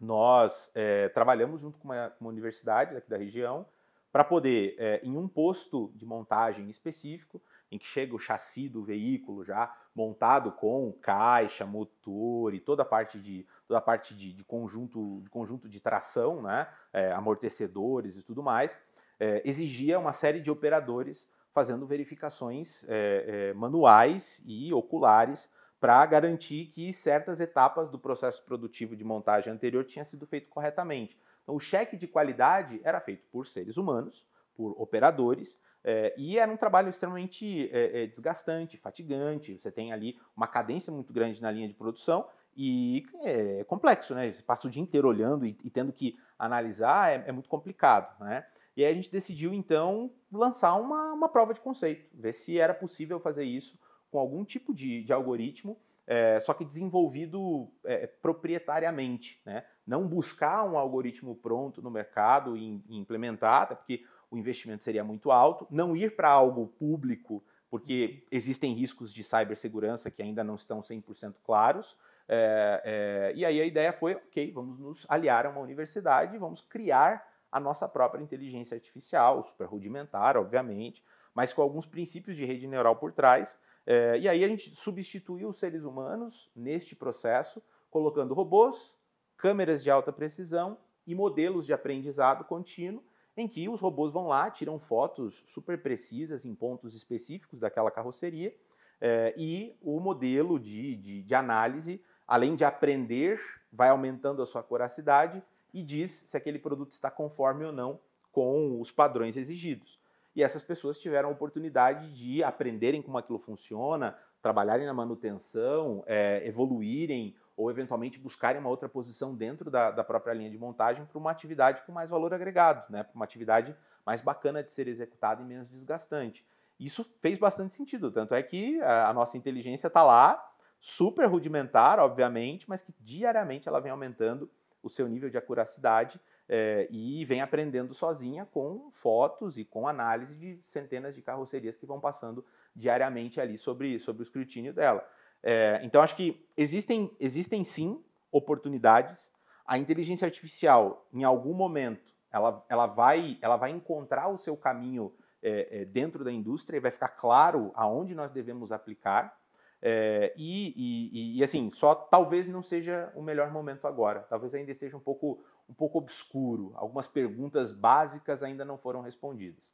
[SPEAKER 1] nós é, trabalhamos junto com uma, uma, universidade aqui da região para poder, é, em um posto de montagem específico, em que chega o chassi do veículo já montado com caixa, motor e toda a parte de, toda a parte de, de conjunto, de conjunto de tração, né, é, amortecedores e tudo mais, é, exigia uma série de operadores fazendo verificações é, é, manuais e oculares para garantir que certas etapas do processo produtivo de montagem anterior tinham sido feito corretamente. Então, o cheque de qualidade era feito por seres humanos, por operadores, é, e era um trabalho extremamente é, é, desgastante, fatigante. Você tem ali uma cadência muito grande na linha de produção e é complexo, né? Você passa o dia inteiro olhando e, e tendo que analisar é, é muito complicado, né? E aí a gente decidiu, então, lançar uma, uma prova de conceito, ver se era possível fazer isso com algum tipo de, de algoritmo, é, só que desenvolvido é, proprietariamente. Né? Não buscar um algoritmo pronto no mercado e, e implementar, até porque o investimento seria muito alto, não ir para algo público, porque existem riscos de cibersegurança que ainda não estão 100% claros. É, é, e aí a ideia foi, ok, vamos nos aliar a uma universidade, vamos criar a nossa própria inteligência artificial, super rudimentar, obviamente, mas com alguns princípios de rede neural por trás. É, e aí a gente substituiu os seres humanos neste processo, colocando robôs, câmeras de alta precisão e modelos de aprendizado contínuo, em que os robôs vão lá, tiram fotos super precisas em pontos específicos daquela carroceria, é, e o modelo de, de, de análise, além de aprender, vai aumentando a sua coracidade e diz se aquele produto está conforme ou não com os padrões exigidos. E essas pessoas tiveram a oportunidade de aprenderem como aquilo funciona, trabalharem na manutenção, é, evoluírem ou eventualmente buscarem uma outra posição dentro da, da própria linha de montagem para uma atividade com mais valor agregado, né? para uma atividade mais bacana de ser executada e menos desgastante. Isso fez bastante sentido, tanto é que a, a nossa inteligência está lá, super rudimentar, obviamente, mas que diariamente ela vem aumentando o seu nível de acuracidade é, e vem aprendendo sozinha com fotos e com análise de centenas de carrocerias que vão passando diariamente ali sobre, sobre o escrutínio dela. É, então, acho que existem, existem sim oportunidades. A inteligência artificial, em algum momento, ela, ela, vai, ela vai encontrar o seu caminho é, dentro da indústria e vai ficar claro aonde nós devemos aplicar. É, e, e, e, assim, só talvez não seja o melhor momento agora. Talvez ainda esteja um pouco, um pouco obscuro. Algumas perguntas básicas ainda não foram respondidas.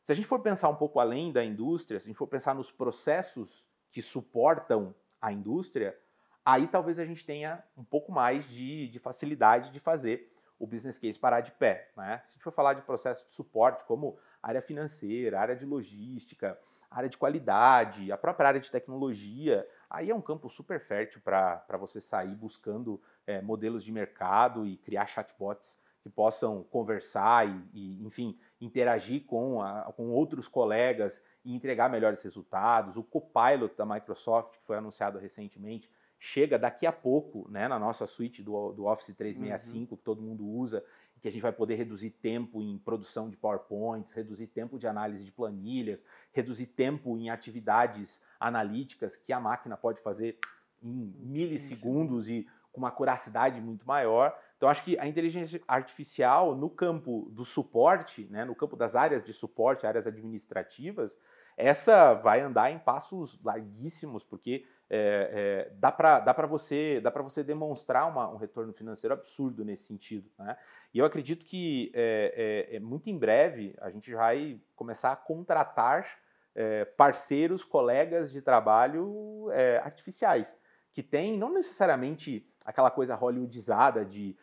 [SPEAKER 1] Se a gente for pensar um pouco além da indústria, se a gente for pensar nos processos que suportam a indústria, aí talvez a gente tenha um pouco mais de, de facilidade de fazer o business case parar de pé. Né? Se a gente for falar de processo de suporte, como área financeira, área de logística, área de qualidade, a própria área de tecnologia, aí é um campo super fértil para você sair buscando é, modelos de mercado e criar chatbots que possam conversar e, e enfim, interagir com, a, com outros colegas e entregar melhores resultados. O Copilot da Microsoft, que foi anunciado recentemente, chega daqui a pouco né, na nossa suite do, do Office 365, uhum. que todo mundo usa, que a gente vai poder reduzir tempo em produção de PowerPoints, reduzir tempo de análise de planilhas, reduzir tempo em atividades analíticas que a máquina pode fazer em milissegundos e com uma curacidade muito maior. Então, acho que a inteligência artificial no campo do suporte, né, no campo das áreas de suporte, áreas administrativas, essa vai andar em passos larguíssimos, porque é, é, dá para você, dá você demonstrar uma, um retorno financeiro absurdo nesse sentido. Né? E eu acredito que é, é, é muito em breve a gente vai começar a contratar é, parceiros, colegas de trabalho artificiais, que tem não necessariamente aquela coisa hollywoodizada de,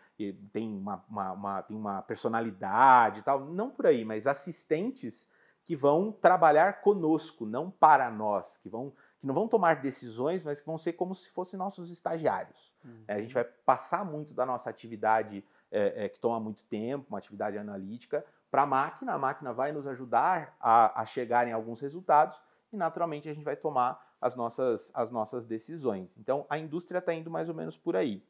[SPEAKER 1] tem uma, uma, uma, tem uma personalidade e tal. Não por aí, mas assistentes que vão trabalhar conosco, não para nós, que vão que não vão tomar decisões, mas que vão ser como se fossem nossos estagiários. Uhum. É, a gente vai passar muito da nossa atividade é, é, que toma muito tempo, uma atividade analítica, para a máquina. A máquina vai nos ajudar a, a chegar em alguns resultados e, naturalmente, a gente vai tomar as nossas, as nossas decisões. Então, a indústria está indo mais ou menos por aí.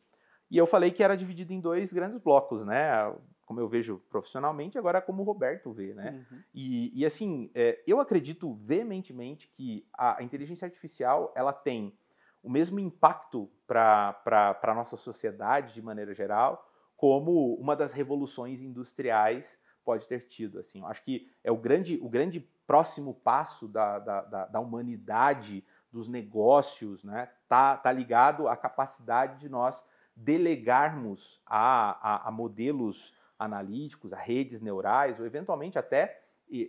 [SPEAKER 1] E eu falei que era dividido em dois grandes blocos, né? Como eu vejo profissionalmente, agora como o Roberto vê, né? Uhum. E, e, assim, é, eu acredito veementemente que a, inteligência artificial ela tem o mesmo impacto para a nossa sociedade de maneira geral, como uma das revoluções industriais pode ter tido. Assim, eu acho que é o grande, o grande próximo passo da, da, da, da humanidade, dos negócios, né? Tá, tá ligado à capacidade de nós delegarmos a, a, a modelos analíticos, a redes neurais, ou eventualmente até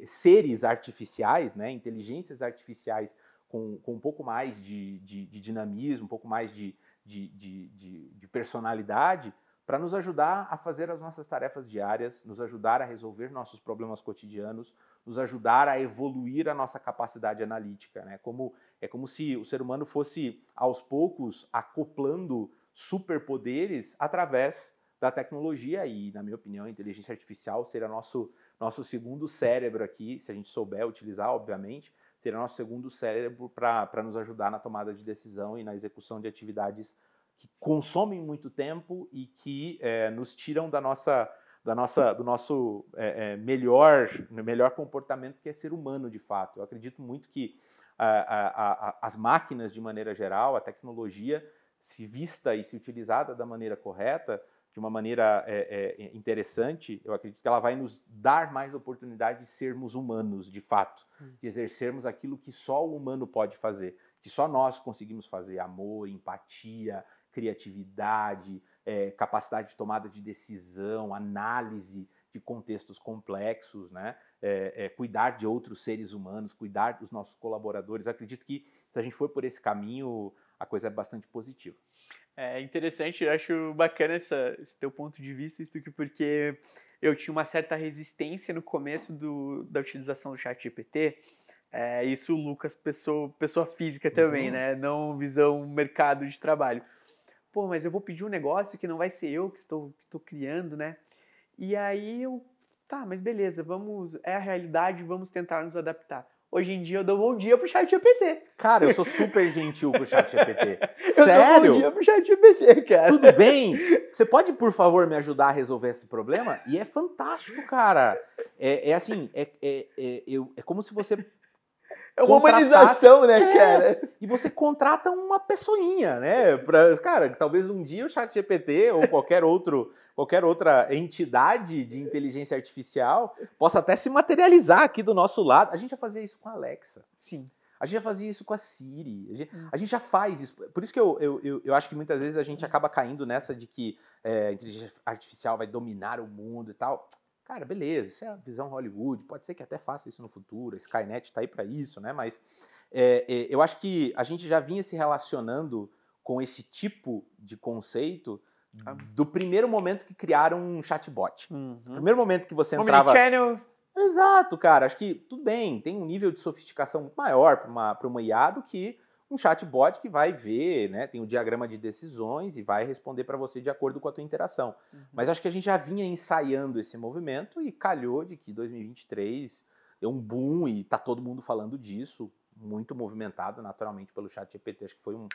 [SPEAKER 1] seres artificiais, né, inteligências artificiais com, com um pouco mais de, de, de dinamismo, um pouco mais de, de, de, de personalidade, para nos ajudar a fazer as nossas tarefas diárias, nos ajudar a resolver nossos problemas cotidianos, nos ajudar a evoluir a nossa capacidade analítica. Né? Como, é como se o ser humano fosse, aos poucos, acoplando superpoderes através da tecnologia e, na minha opinião, a inteligência artificial será nosso, nosso segundo cérebro aqui, se a gente souber utilizar, obviamente, será nosso segundo cérebro para nos ajudar na tomada de decisão e na execução de atividades que consomem muito tempo e que é, nos tiram da nossa, da nossa, do nosso é, é, melhor, melhor comportamento, que é ser humano de fato. Eu acredito muito que a, a, a, as máquinas, de maneira geral, a tecnologia, se vista e se utilizada da maneira correta, de uma maneira é, é, interessante, eu acredito que ela vai nos dar mais oportunidade de sermos humanos, de fato, hum. de exercermos aquilo que só o humano pode fazer, que só nós conseguimos fazer: amor, empatia, criatividade, é, capacidade de tomada de decisão, análise de contextos complexos, né? É, é, cuidar de outros seres humanos, cuidar dos nossos colaboradores. Eu acredito que se a gente for por esse caminho, a coisa é bastante positiva.
[SPEAKER 2] É interessante, eu acho bacana essa, esse teu ponto de vista, porque eu tinha uma certa resistência no começo do, da utilização do chat GPT. É, isso Lucas, pessoa, pessoa física também, uhum. né? Não visão mercado de trabalho. Pô, mas eu vou pedir um negócio que não vai ser eu que estou, que estou criando, né? E aí eu, tá, mas beleza, vamos, é a realidade, vamos tentar nos adaptar. Hoje em dia eu dou bom dia pro chat GPT.
[SPEAKER 1] Cara, eu sou super gentil pro chat GPT. Sério? [LAUGHS]
[SPEAKER 2] Eu dou bom dia pro chat GPT, cara.
[SPEAKER 1] Tudo bem? Você pode, por favor, me ajudar a resolver esse problema? E é fantástico, cara. É, é assim, é, é, é, eu, é como se você
[SPEAKER 2] é uma humanização, né, é, cara?
[SPEAKER 1] E você contrata uma pessoinha, né? Pra, cara, talvez um dia o chat GPT ou qualquer outro qualquer outra entidade de inteligência artificial possa até se materializar aqui do nosso lado. A gente já fazia isso com a Alexa.
[SPEAKER 2] Sim.
[SPEAKER 1] A gente já fazia isso com a Siri. A gente, hum. a gente já faz isso. Por isso que eu, eu, eu, eu, acho que muitas vezes a gente acaba caindo nessa de que é, a inteligência artificial vai dominar o mundo e tal. Cara, beleza, isso é a visão Hollywood. Pode ser que até faça isso no futuro. A Skynet está aí para isso, né? Mas é, é, eu acho que a gente já vinha se relacionando com esse tipo de conceito ah. do primeiro momento que criaram um chatbot. Uhum. primeiro momento que você entrava. Exato, cara. Acho que tudo bem, tem um nível de sofisticação muito maior para uma, uma IA do que um chatbot que vai ver, né, tem o um diagrama de decisões e vai responder para você de acordo com a tua interação. Uhum. Mas acho que a gente já vinha ensaiando esse movimento e calhou de que 2023 deu um boom e tá todo mundo falando disso, muito movimentado naturalmente pelo chat GPT. Acho que foi um,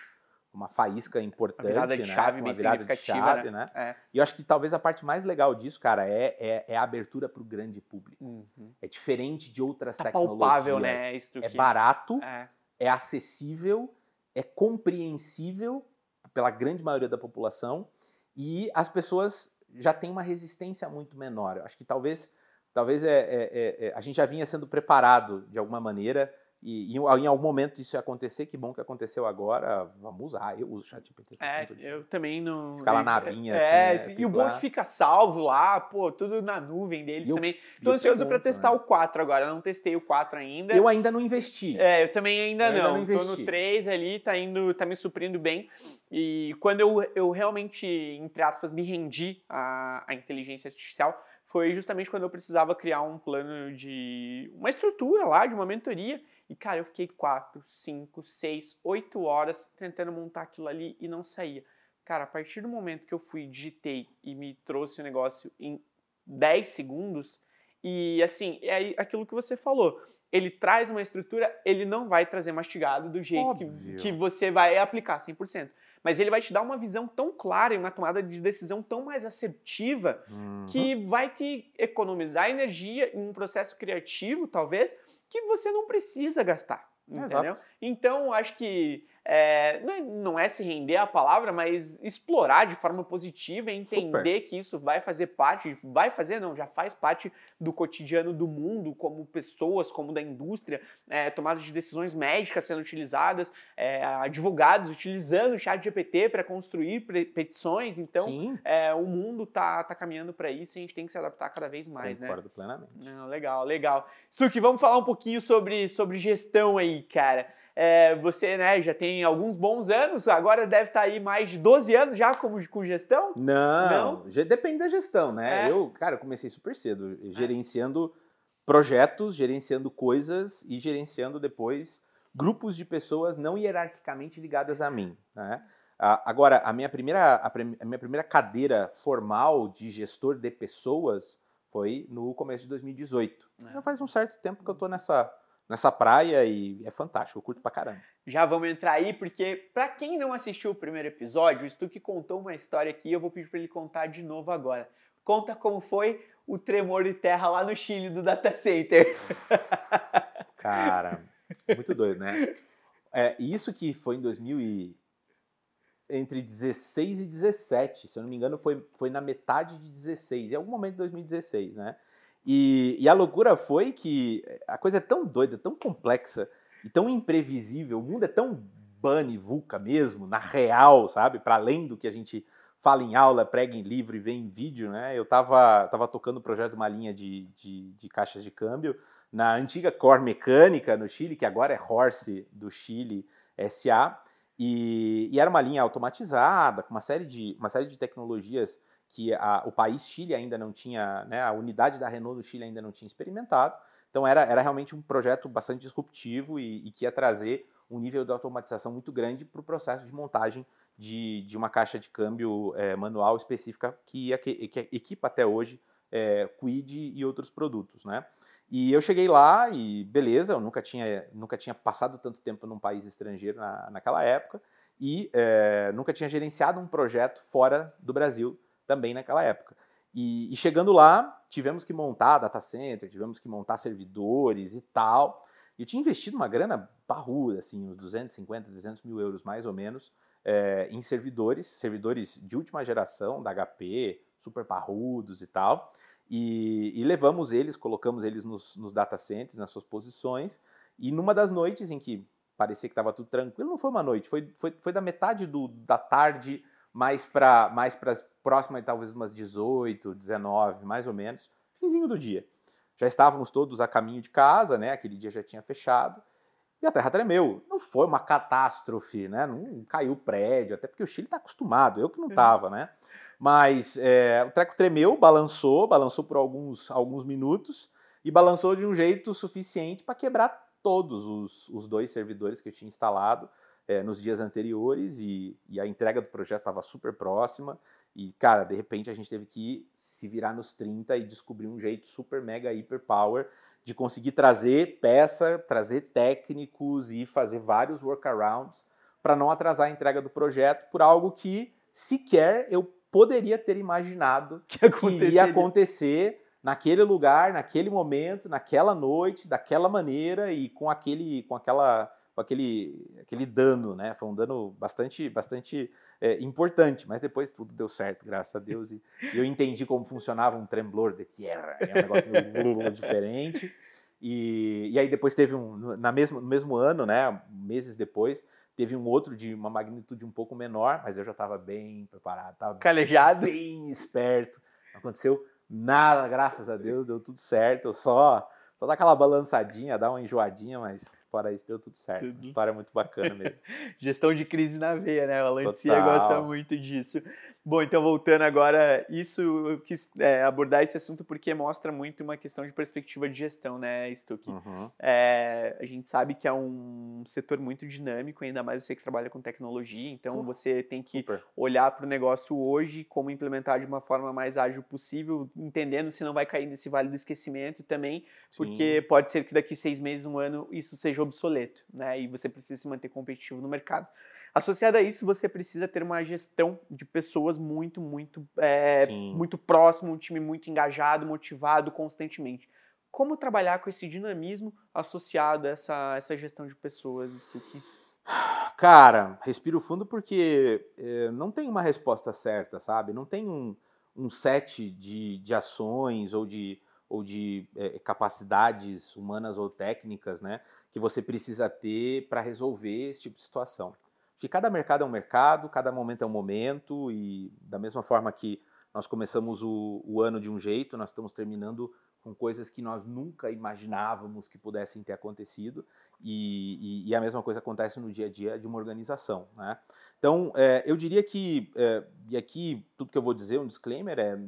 [SPEAKER 1] uma faísca importante, uma virada
[SPEAKER 2] de né? chave,
[SPEAKER 1] uma virada de chave, né? né? É. E eu acho que talvez a parte mais legal disso, cara, é, é, é a abertura para o grande público. Uhum. É diferente de outras tá tecnologias. Palpável, né? Isso é que... barato, é. É acessível, é compreensível pela grande maioria da população e as pessoas já têm uma resistência muito menor. Eu acho que talvez, talvez é, é, é, é a gente já vinha sendo preparado de alguma maneira e, e, em algum momento isso ia acontecer, que bom que aconteceu agora, vamos usar. Eu uso o ChatGPT.
[SPEAKER 2] É, eu também não.
[SPEAKER 1] Ficar lá na abinha.
[SPEAKER 2] É,
[SPEAKER 1] assim,
[SPEAKER 2] né, e o bom é que fica salvo lá, pô, tudo na nuvem deles
[SPEAKER 1] eu,
[SPEAKER 2] também. Tô ansioso para testar né? o 4 agora, eu não testei o 4 ainda.
[SPEAKER 1] Eu ainda não investi.
[SPEAKER 2] É, eu também ainda
[SPEAKER 1] eu
[SPEAKER 2] não.
[SPEAKER 1] Ainda não
[SPEAKER 2] Tô no 3 ali, tá indo, tá me suprindo bem. E quando eu, eu realmente, entre aspas, me rendi à, à inteligência artificial, foi justamente quando eu precisava criar um plano de uma estrutura lá, de uma mentoria. E, cara, eu fiquei 4, 5, 6, 8 horas tentando montar aquilo ali e não saía. Cara, a partir do momento que eu fui, digitei e me trouxe o negócio em 10 segundos, e assim, é aquilo que você falou. Ele traz uma estrutura, ele não vai trazer mastigado do jeito que, que você vai aplicar 100% mas ele vai te dar uma visão tão clara e uma tomada de decisão tão mais assertiva uhum. que vai te economizar energia em um processo criativo, talvez, que você não precisa gastar. Entendeu? Exato. Então, acho que é, não, é, não, é, se render à palavra, mas explorar de forma positiva e entender Super. que isso vai fazer parte, vai fazer, não, já faz parte do cotidiano do mundo, como pessoas, como da indústria, é, tomadas de decisões médicas sendo utilizadas, é, advogados utilizando o chat GPT para construir petições. Então, é, o mundo está tá caminhando para isso e a gente tem que se adaptar cada vez mais,
[SPEAKER 1] Concordo né? plenamente.
[SPEAKER 2] Não, legal, legal. Stuck, vamos falar um pouquinho sobre, sobre gestão aí, cara. É, você né, já tem alguns bons anos, agora deve estar tá aí mais de 12 anos já como, com gestão?
[SPEAKER 1] Não, Não? depende da gestão, né? É. Eu, cara, comecei super cedo, é. gerenciando projetos, gerenciando coisas e gerenciando depois grupos de pessoas não hierarquicamente ligadas a mim. Né? Agora, a minha, primeira, a minha primeira cadeira formal de gestor de pessoas foi no começo de 2018. É. Já faz um certo tempo que eu estou nessa, nessa praia e é fantástico, eu curto pra caramba.
[SPEAKER 2] Já vamos entrar aí, porque para quem não assistiu o primeiro episódio, o Stuck contou uma história aqui, eu vou pedir para ele contar de novo agora. Conta como foi o tremor de terra lá no Chile do data center. [LAUGHS]
[SPEAKER 1] Cara, muito doido, né? É, isso que foi em 2000 e... entre 16 e 17, se eu não me engano, foi, foi na metade de 16, em algum momento de 2016, né? E, e, a loucura foi que a coisa é tão doida, tão complexa e tão imprevisível, o mundo é tão bunny, vulca mesmo, na real, sabe? Para além do que a gente fala em aula, prega em livro e vê em vídeo, né? Eu estava tava tocando o projeto de uma linha de, de, de, caixas de câmbio na antiga Core Mecânica no Chile, que agora é Horse do Chile SA, e, e era uma linha automatizada, com uma série de, uma série de tecnologias que a, o país Chile ainda não tinha, né, a unidade da Renault do Chile ainda não tinha experimentado. Então era, era realmente um projeto bastante disruptivo e, e que ia trazer um nível de automatização muito grande para o processo de montagem de, de uma caixa de câmbio é, manual específica que, que, que equipa até hoje é, Quid e outros produtos, né? E eu cheguei lá e beleza, eu nunca tinha, nunca tinha passado tanto tempo num país estrangeiro na, naquela época e é, nunca tinha gerenciado um projeto fora do Brasil também naquela época. E, e, chegando lá, tivemos que montar data center, tivemos que montar servidores e tal. Eu tinha investido uma grana barruda, assim, uns 250, 300 mil euros mais ou menos, é, em servidores, servidores de última geração, da HP, super parrudos e tal. E, e levamos eles, colocamos eles nos, nos data centers, nas suas posições. E numa das noites em que parecia que estava tudo tranquilo, não foi uma noite, foi, foi, foi da metade do, da tarde mais para mais próxima talvez umas 18, 19, mais ou menos, finzinho do dia. Já estávamos todos a caminho de casa, né? Aquele dia já tinha fechado. E a terra tremeu. Não foi uma catástrofe, né? Não caiu o prédio, até porque o Chile está acostumado, eu que não estava, né? Mas é, o treco tremeu, balançou, balançou por alguns, alguns minutos e balançou de um jeito suficiente para quebrar todos os, os dois servidores que eu tinha instalado é, nos dias anteriores e, e a entrega do projeto estava super próxima. E, cara, de repente a gente teve que se virar nos 30 e descobrir um jeito super, mega, hiper power de conseguir trazer peça, trazer técnicos e fazer vários workarounds para não atrasar a entrega do projeto por algo que sequer eu poderia ter imaginado [LAUGHS] que, que iria acontecer naquele lugar, naquele momento, naquela noite, daquela maneira e com aquele, com aquela com aquele, aquele dano, né? Foi um dano bastante, bastante é, importante, mas depois tudo deu certo, graças a Deus. E, eu entendi como funcionava um tremblor de terra, é um negócio meio diferente. E, e aí depois teve um, na mesmo, no mesmo ano, né, meses depois, teve um outro de uma magnitude um pouco menor, mas eu já estava bem preparado, estava
[SPEAKER 2] calejado,
[SPEAKER 1] bem esperto. Não aconteceu nada, graças a Deus, deu tudo certo. Eu só só dá aquela balançadinha, dá uma enjoadinha, mas fora isso deu tudo certo. Tudo. Uma história muito bacana mesmo. [LAUGHS]
[SPEAKER 2] Gestão de crise na veia, né? O Lancia gosta muito disso. Bom, então voltando agora, isso eu quis é, abordar esse assunto porque mostra muito uma questão de perspectiva de gestão, né, Stuck? Uhum. É, a gente sabe que é um setor muito dinâmico, ainda mais você que trabalha com tecnologia, então você tem que Super. olhar para o negócio hoje, como implementar de uma forma mais ágil possível, entendendo se não vai cair nesse vale do esquecimento também, porque Sim. pode ser que daqui seis meses, um ano, isso seja obsoleto, né? E você precisa se manter competitivo no mercado. Associado a isso, você precisa ter uma gestão de pessoas muito, muito, é, muito próximo, um time muito engajado, motivado constantemente. Como trabalhar com esse dinamismo associado a essa, essa gestão de pessoas, Stuck?
[SPEAKER 1] Cara, respiro fundo porque é, não tem uma resposta certa, sabe? Não tem um, um set de, de ações ou de, ou de é, capacidades humanas ou técnicas, né? Que você precisa ter para resolver esse tipo de situação que cada mercado é um mercado, cada momento é um momento, e da mesma forma que nós começamos o, o ano de um jeito, nós estamos terminando com coisas que nós nunca imaginávamos que pudessem ter acontecido, e, e, e, a mesma coisa acontece no dia a dia de uma organização. Né? Então, é, eu diria que, é, e aqui tudo que eu vou dizer, um disclaimer, é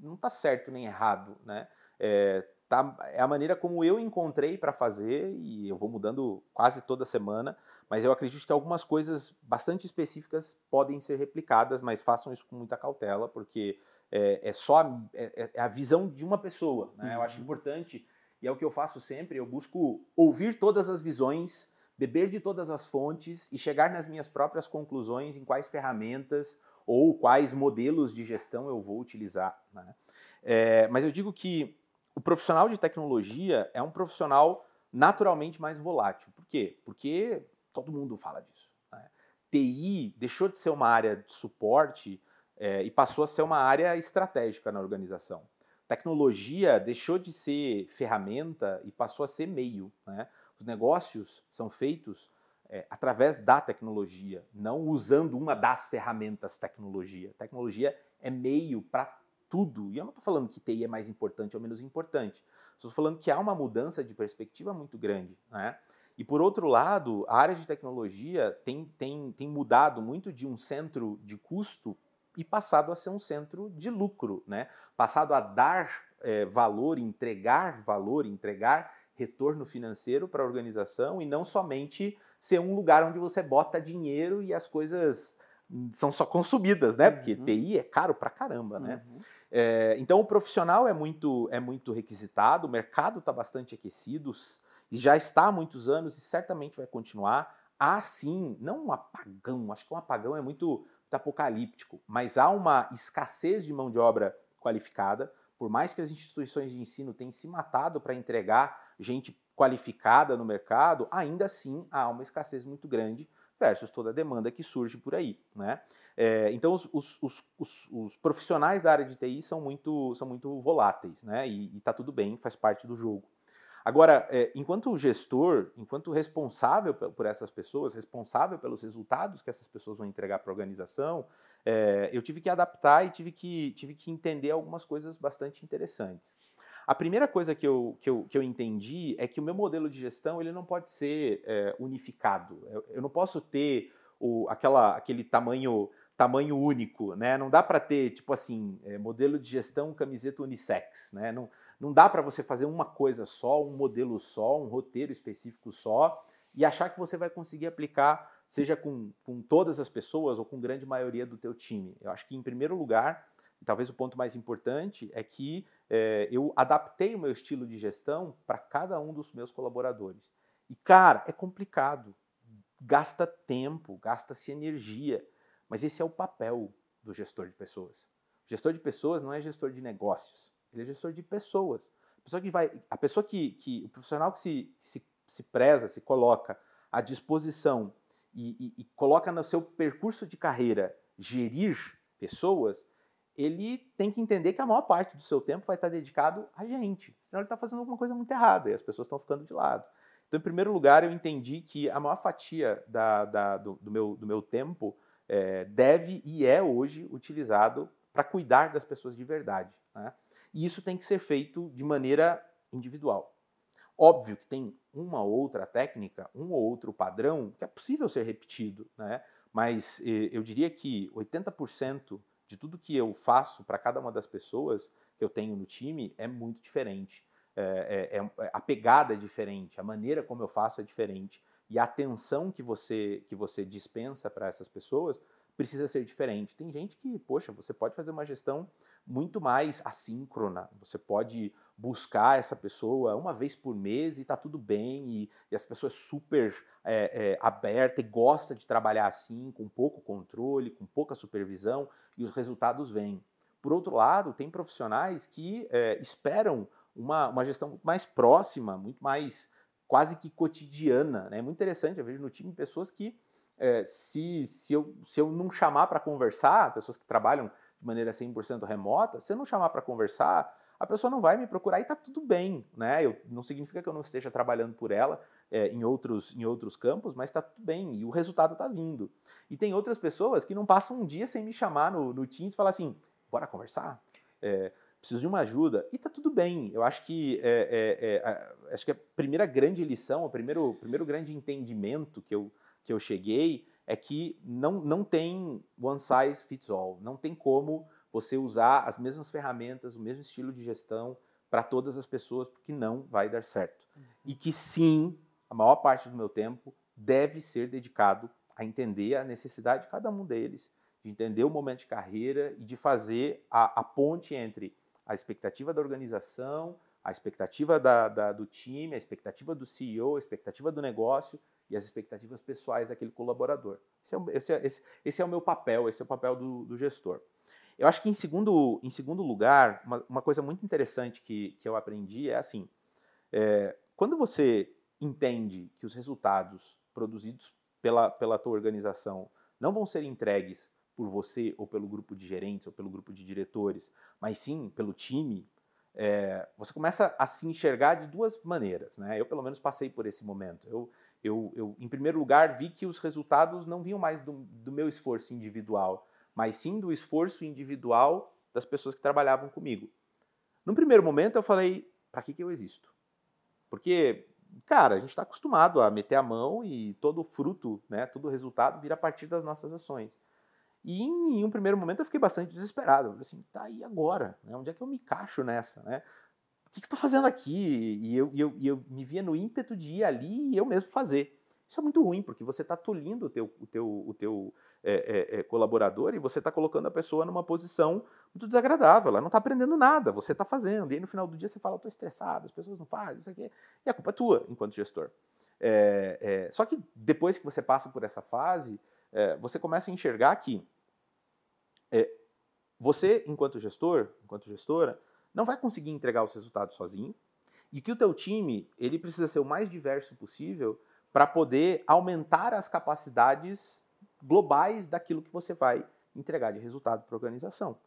[SPEAKER 1] não está certo nem errado, né? É, tá, é a maneira como eu encontrei para fazer, e eu vou mudando quase toda semana, mas eu acredito que algumas coisas bastante específicas podem ser replicadas, mas façam isso com muita cautela, porque é, é só a, é, é, a visão de uma pessoa. Né? Uhum. Eu acho uhum. importante, e é o que eu faço sempre, eu busco ouvir todas as visões, beber de todas as fontes e chegar nas minhas próprias conclusões em quais ferramentas ou quais modelos de gestão eu vou utilizar. Né? É, mas eu digo que o profissional de tecnologia é um profissional naturalmente mais volátil. Por quê? Porque todo mundo fala disso. Né? TI deixou de ser uma área de suporte é, e passou a ser uma área estratégica na organização. Tecnologia deixou de ser ferramenta e passou a ser meio. Né? Os negócios são feitos é, através da tecnologia, não usando uma das ferramentas tecnologia. Tecnologia é meio para tudo. E eu não estou falando que TI é mais importante ou menos importante. Estou falando que há uma mudança de perspectiva muito grande. Né? E por outro lado, a área de tecnologia tem, tem, tem mudado muito de um centro de custo e passado a ser um centro de lucro, né? Passado a dar é, valor, entregar valor, entregar retorno financeiro para a organização e não somente ser um lugar onde você bota dinheiro e as coisas são só consumidas, né? Porque uhum. TI é caro pra caramba, né? Uhum. É, então o profissional é muito, é muito requisitado, o mercado está bastante aquecido, já está há muitos anos e certamente vai continuar. Há sim, não um apagão, acho que um apagão é muito, muito apocalíptico, mas há uma escassez de mão de obra qualificada. Por mais que as instituições de ensino tenham se matado para entregar gente qualificada no mercado, ainda assim há uma escassez muito grande versus toda a demanda que surge por aí. Né? É, então, os, os, os, os, profissionais da área de TI são muito, são muito voláteis, né? e está tudo bem, faz parte do jogo. Agora, é, enquanto gestor, enquanto responsável por essas pessoas, responsável pelos resultados que essas pessoas vão entregar para a organização, é, eu tive que adaptar e tive que, tive que entender algumas coisas bastante interessantes. A primeira coisa que eu, que eu, que eu entendi é que o meu modelo de gestão ele não pode ser é, unificado. Eu, eu, não posso ter o, aquela, aquele tamanho tamanho único, né? Não dá para ter tipo assim é, modelo de gestão camiseta unissex, né? Não, não dá para você fazer uma coisa só, um modelo só, um roteiro específico só e achar que você vai conseguir aplicar, seja com, com todas as pessoas ou com grande maioria do teu time. Eu acho que, em primeiro lugar, talvez o ponto mais importante é que é, eu adaptei o meu estilo de gestão para cada um dos meus colaboradores. E, cara, é complicado. Gasta tempo, gasta-se energia. Mas esse é o papel do gestor de pessoas. O gestor de pessoas não é gestor de negócios. Ele é gestor de pessoas. A pessoa que vai, a pessoa que, que o profissional que se, se, se preza, se coloca à disposição e, e, e coloca no seu percurso de carreira gerir pessoas, ele tem que entender que a maior parte do seu tempo vai estar dedicado a gente, senão ele está fazendo alguma coisa muito errada e as pessoas estão ficando de lado. Então, em primeiro lugar, eu entendi que a maior fatia da, da, do, do, meu, do meu tempo é, deve e é hoje utilizado para cuidar das pessoas de verdade. Né? E isso tem que ser feito de maneira individual. Óbvio que tem uma outra técnica, um ou outro padrão que é possível ser repetido, né? mas eh, eu diria que 80% de tudo que eu faço para cada uma das pessoas que eu tenho no time é muito diferente. É, é, é, a pegada é diferente, a maneira como eu faço é diferente e a atenção que você que você dispensa para essas pessoas precisa ser diferente. Tem gente que, poxa, você pode fazer uma gestão muito mais assíncrona. Você pode buscar essa pessoa uma vez por mês e está tudo bem, e, e as pessoas super é, é, aberta e gosta de trabalhar assim, com pouco controle, com pouca supervisão, e os resultados vêm. Por outro lado, tem profissionais que é, esperam uma, uma gestão mais próxima, muito mais quase que cotidiana. É né? muito interessante, eu vejo no time pessoas que, é, se, se, eu, se eu não chamar para conversar, pessoas que trabalham de maneira 100% remota, se eu não chamar para conversar, a pessoa não vai me procurar e está tudo bem, né? Eu, não significa que eu não esteja trabalhando por ela é, em, outros, em outros campos, mas está tudo bem e o resultado está vindo. E tem outras pessoas que não passam um dia sem me chamar no, no Teams e falar assim, bora conversar? É, preciso de uma ajuda. E está tudo bem. Eu acho que, é, é, é acho que a primeira grande lição, o primeiro, primeiro grande entendimento que eu, que eu cheguei é que não, não tem one size fits all. Não tem como você usar as mesmas ferramentas, o mesmo estilo de gestão para todas as pessoas, porque não vai dar certo. Uhum. E que sim, a maior parte do meu tempo deve ser dedicado a entender a necessidade de cada um deles, de entender o momento de carreira e de fazer a, a ponte entre a expectativa da organização, a expectativa da, da, do time, a expectativa do CEO, a expectativa do negócio e as expectativas pessoais daquele colaborador. Esse é, esse é, esse, esse é o meu papel, esse é o papel do, do, gestor. Eu acho que, em segundo, em segundo lugar, uma, uma coisa muito interessante que, que eu aprendi é assim: é, quando você entende que os resultados produzidos pela, pela tua organização não vão ser entregues por você ou pelo grupo de gerentes ou pelo grupo de diretores, mas sim pelo time, é, você começa a se enxergar de duas maneiras. Né? Eu, pelo menos, passei por esse momento. Eu, eu, eu, em primeiro lugar, vi que os resultados não vinham mais do, do meu esforço individual, mas sim do esforço individual das pessoas que trabalhavam comigo. No primeiro momento, eu falei: para que, que eu existo? Porque, cara, a gente está acostumado a meter a mão e todo o fruto, né, todo o resultado vira a partir das nossas ações. E em, um primeiro momento eu fiquei bastante desesperado. Eu falei assim, tá aí agora? Né? Onde é que eu me encaixo nessa? Né? Que, que eu estou fazendo aqui? E eu, e eu, e eu me via no ímpeto de ir ali e eu mesmo fazer. Isso é muito ruim, porque você está tolindo o teu, o teu, o teu é, é, é, colaborador e você está colocando a pessoa numa posição muito desagradável. Ela não está aprendendo nada, você está fazendo. E aí no final do dia você fala, estou estressado, as pessoas não fazem, isso aqui. E a culpa é tua, enquanto gestor. É, é, só que depois que você passa por essa fase, é, você começa a enxergar que você, enquanto gestor, enquanto gestora, não vai conseguir entregar os resultados sozinho e que o teu time ele precisa ser o mais diverso possível para poder aumentar as capacidades globais daquilo que você vai entregar de resultado para a organização.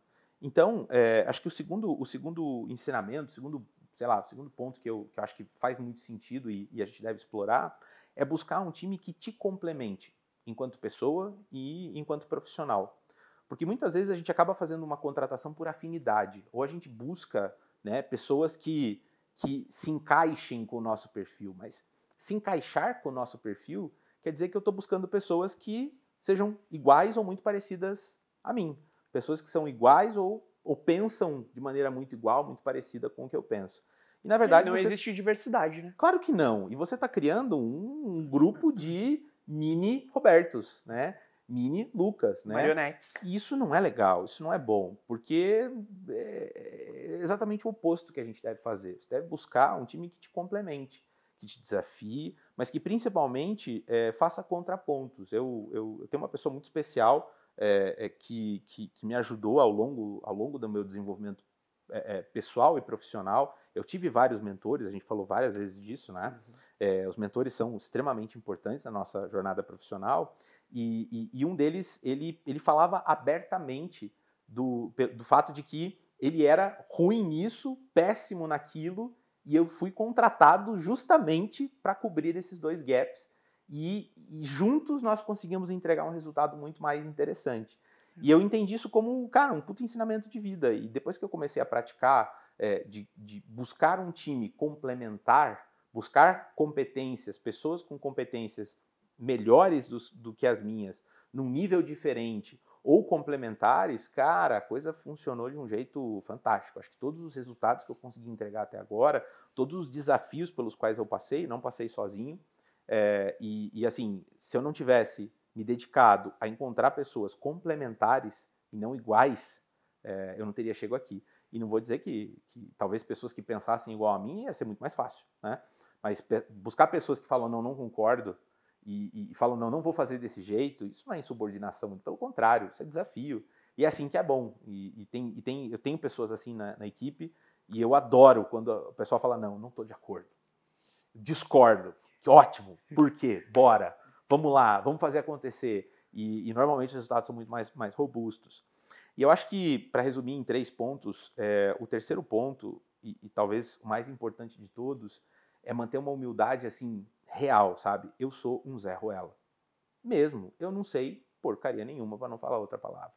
[SPEAKER 1] Então, é, acho que o segundo, o segundo ensinamento, o segundo, sei lá, o segundo ponto que eu, que eu acho que faz muito sentido e, e a gente deve explorar é buscar um time que te complemente enquanto pessoa e enquanto profissional. Porque muitas vezes a gente acaba fazendo uma contratação por afinidade, ou a gente busca né, pessoas que, que se encaixem com o nosso perfil, mas se encaixar com o nosso perfil quer dizer que eu estou buscando pessoas que sejam iguais ou muito parecidas a mim. Pessoas que são iguais ou, ou pensam de maneira muito igual, muito parecida com o que eu penso.
[SPEAKER 2] E na verdade. Não você... existe diversidade, né?
[SPEAKER 1] Claro que não. E você está criando um, um, grupo de mini Robertos, né? Mini Lucas, né?
[SPEAKER 2] Marionetes.
[SPEAKER 1] Isso não é legal, isso não é bom, porque é exatamente o oposto que a gente deve fazer. Você deve buscar um time que te complemente, que te desafie, mas que principalmente é, faça contrapontos. Eu, eu, eu, tenho uma pessoa muito especial é, é, que, que, que, me ajudou ao longo, ao longo do meu desenvolvimento é, é, pessoal e profissional. Eu tive vários mentores, a gente falou várias vezes disso, né? Uhum. É, os mentores são extremamente importantes na nossa jornada profissional. E, e, e, um deles, ele, ele falava abertamente do, do fato de que ele era ruim nisso, péssimo naquilo, e eu fui contratado justamente para cobrir esses dois gaps. E, e, juntos nós conseguimos entregar um resultado muito mais interessante. E eu entendi isso como, cara, um puto ensinamento de vida. E depois que eu comecei a praticar, é, de, de buscar um time complementar, buscar competências, pessoas com competências melhores do, do que as minhas, num nível diferente, ou complementares, cara, a coisa funcionou de um jeito fantástico. Acho que todos os resultados que eu consegui entregar até agora, todos os desafios pelos quais eu passei, não passei sozinho. É, e, e, assim, se eu não tivesse me dedicado a encontrar pessoas complementares e não iguais, é, eu não teria chegado aqui. E não vou dizer que, que, talvez pessoas que pensassem igual a mim ia ser muito mais fácil, né? Mas buscar pessoas que falam, não, não concordo, e, e, falam, não, não vou fazer desse jeito, isso não é insubordinação, muito pelo contrário, isso é desafio. E é assim que é bom. E, e tem, e tem, eu tenho pessoas assim na, na, equipe, e eu adoro quando o pessoal fala, não, não estou de acordo. Discordo. Que ótimo. Por quê? Bora. Vamos lá, vamos fazer acontecer. E, e normalmente os resultados são muito mais, mais robustos. E eu acho que, para resumir em três pontos, é, o terceiro ponto, e, e talvez o mais importante de todos, é manter uma humildade assim real, sabe? Eu sou um Zé Ruela. Mesmo, eu não sei porcaria nenhuma, para não falar outra palavra.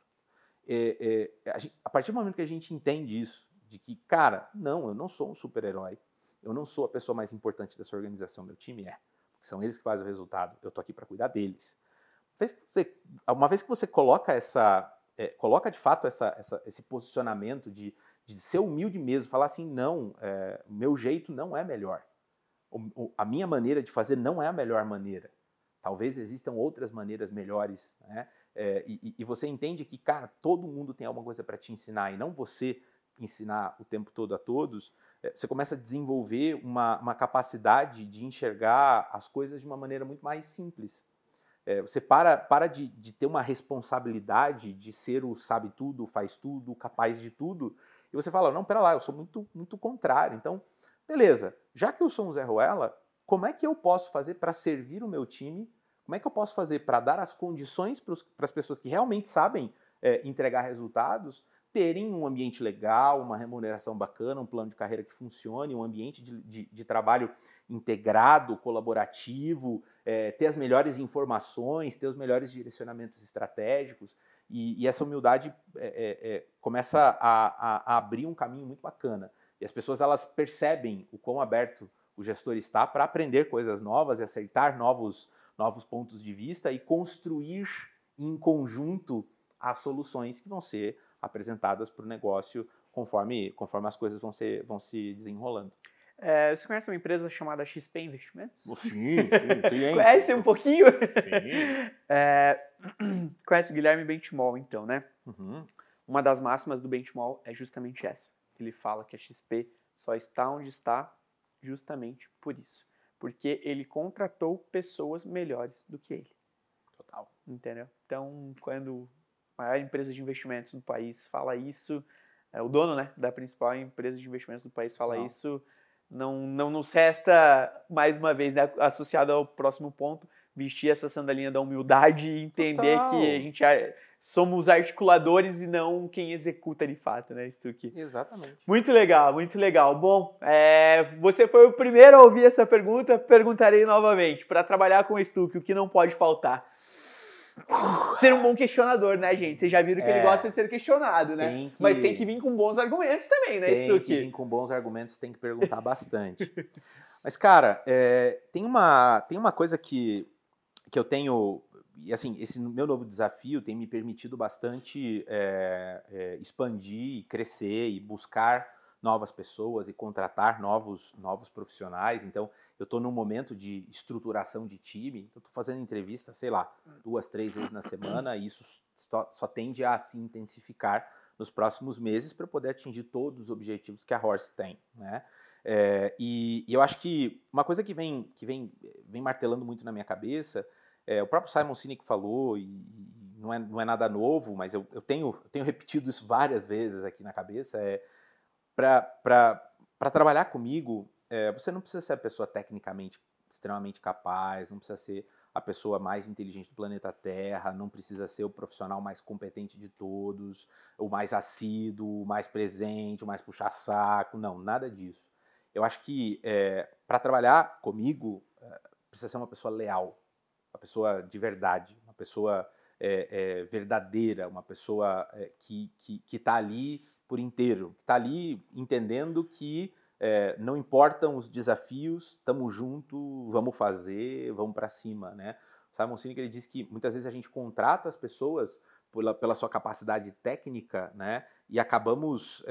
[SPEAKER 1] É, é, a, gente, a, partir do momento que a gente entende isso, de que, cara, não, eu não sou um super-herói, eu não sou a pessoa mais importante dessa organização, meu time é, porque são eles que fazem o resultado, eu tô aqui para cuidar deles. Uma vez que você, uma vez que você coloca essa, é, coloca de fato essa, essa, esse posicionamento de, de ser humilde mesmo, falar assim, não, é, meu jeito não é melhor a minha maneira de fazer não é a melhor maneira. Talvez existam outras maneiras melhores, né? É, e, e, você entende que, cara, todo mundo tem alguma coisa para te ensinar e não você ensinar o tempo todo a todos, é, você começa a desenvolver uma, uma, capacidade de enxergar as coisas de uma maneira muito mais simples. É, você para, para de, de, ter uma responsabilidade de ser o sabe tudo, faz tudo, capaz de tudo, e você fala, não, pera lá, eu sou muito, muito contrário. Então, Beleza, já que eu sou um Zé Ruela, como é que eu posso fazer para servir o meu time? Como é que eu posso fazer para dar as condições para as pessoas que realmente sabem é, entregar resultados terem um ambiente legal, uma remuneração bacana, um plano de carreira que funcione, um ambiente de, de, de trabalho integrado, colaborativo, é, ter as melhores informações, ter os melhores direcionamentos estratégicos. E, e essa humildade é, começa a, a, a abrir um caminho muito bacana. E as pessoas elas percebem o quão aberto o gestor está para aprender coisas novas e aceitar novos, novos pontos de vista e construir em conjunto as soluções que vão ser apresentadas para o negócio conforme, conforme as coisas vão, ser, vão se desenrolando.
[SPEAKER 2] É, você conhece uma empresa chamada XP Investimentos?
[SPEAKER 1] Sim, sim, cliente.
[SPEAKER 2] conhece um pouquinho? Sim. É, [CLEARS THROAT] conhece o Guilherme Benchimol, então, né? Uhum. Uma das máximas do Benchimol é justamente essa ele fala que a XP só está onde está justamente por isso. Porque ele contratou pessoas melhores do que ele.
[SPEAKER 1] Total.
[SPEAKER 2] Entendeu? Então, quando a maior empresa de investimentos do país fala isso, é, o dono né, da principal empresa de investimentos do país fala isso, não, não nos resta, mais uma vez, né, associado ao próximo ponto, vestir essa sandalinha da humildade e entender Total. que a gente somos articuladores e não quem executa de fato, né, Stuck?
[SPEAKER 1] Exatamente.
[SPEAKER 2] Muito legal, muito legal. Bom, é, você foi o primeiro a ouvir essa pergunta, perguntarei novamente. Para trabalhar com o Stuck, o que não pode faltar? Ser um bom questionador, né, gente? Vocês já viram que é, ele gosta de ser questionado, né? Tem que, Mas tem que vir com bons argumentos também, né, Stuck?
[SPEAKER 1] Tem que vir com bons argumentos, tem que perguntar bastante. [LAUGHS] Mas, cara, é, tem, uma, tem uma coisa que, que eu tenho e assim, esse meu novo desafio tem me permitido bastante é, é, expandir, crescer e buscar novas pessoas e contratar novos, novos profissionais. Então, eu estou num momento de estruturação de time, estou fazendo entrevista, sei lá, duas, três vezes na semana, e isso só, só tende a se intensificar nos próximos meses para poder atingir todos os objetivos que a Horse tem, né? É, e, e, eu acho que uma coisa que vem, que vem, vem martelando muito na minha cabeça é, o próprio Simon Sinek falou, e, não, é, não é nada novo, mas eu, eu, tenho, eu tenho repetido isso várias vezes aqui na cabeça, é para trabalhar comigo, é, você não precisa ser a pessoa tecnicamente extremamente capaz, não precisa ser a pessoa mais inteligente do planeta Terra, não precisa ser o profissional mais competente de todos, o mais assíduo, o mais presente, o mais puxa-saco. Não, nada disso. Eu acho que é, para trabalhar comigo, é, precisa ser uma pessoa leal, uma pessoa de verdade, uma pessoa é, é, verdadeira, uma pessoa é, que está ali por inteiro, que está ali entendendo que não importam os desafios, estamos junto, vamos fazer, vamos para cima, né? O Simon Sinek ele diz que muitas vezes a gente contrata as pessoas pela, pela sua capacidade técnica, né? E acabamos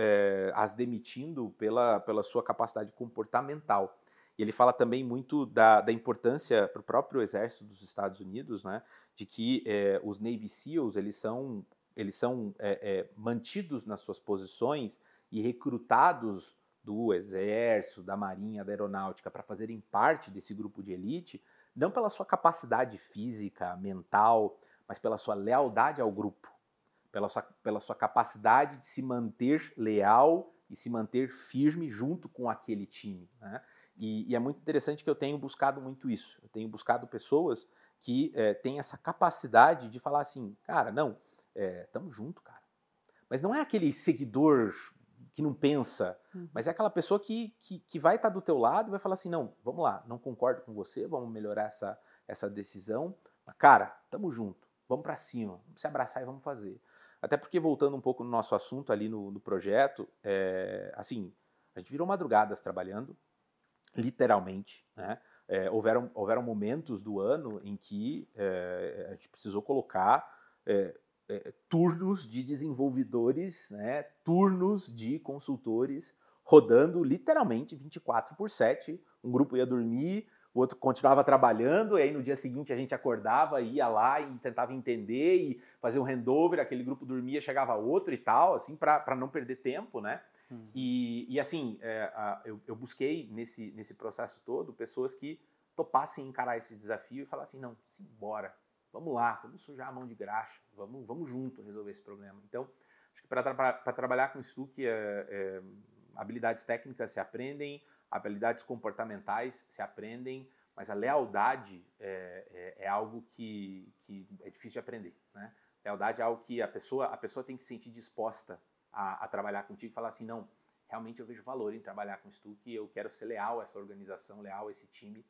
[SPEAKER 1] as demitindo pela, pela sua capacidade comportamental. E ele fala também muito da, da importância para o próprio exército dos Estados Unidos, né? De que é, os Navy SEALs eles são eles são é, mantidos nas suas posições e recrutados do Exército, da Marinha, da Aeronáutica para fazerem parte desse grupo de elite, não pela sua capacidade física, mental, mas pela sua lealdade ao grupo, pela sua, pela sua capacidade de se manter leal e se manter firme junto com aquele time. Né? E, e, é muito interessante que eu tenho buscado muito isso. Eu tenho buscado pessoas que é, têm essa capacidade de falar assim, cara, não, é, tamo junto, cara. Mas não é aquele seguidor que não pensa, uhum. mas é aquela pessoa que, que, que vai estar do teu lado e vai falar assim, não, vamos lá, não concordo com você, vamos melhorar essa, essa decisão, mas cara, tamo junto, vamos para cima, vamos se abraçar e vamos fazer. Até porque, voltando um pouco no nosso assunto ali no, no projeto, é, assim, a gente virou madrugadas trabalhando, literalmente, né? É, houveram, houveram momentos do ano em que é, a gente precisou colocar é, é, turnos de desenvolvedores, né, turnos de consultores rodando literalmente 24 por 7. Um grupo ia dormir, o outro continuava trabalhando, e aí no dia seguinte a gente acordava, ia lá e tentava entender e fazer um handover, aquele grupo dormia, chegava outro e tal, assim, para não perder tempo, né? Uhum. E, e, assim, é, a, eu, eu, busquei nesse, nesse processo todo pessoas que topassem encarar esse desafio e falar assim, não, simbora, vamos lá, vamos sujar a mão de graxa, vamos, vamos junto resolver esse problema. Então, acho que para trabalhar com Stuck, é, é, habilidades técnicas se aprendem, habilidades comportamentais se aprendem, mas a lealdade é, é, é, algo que, que é difícil de aprender. Né? Lealdade é algo que a pessoa, a pessoa tem que se sentir disposta a, a trabalhar contigo e falar assim, não, realmente eu vejo valor em trabalhar com Stuck, eu quero ser leal a essa organização, leal a esse time,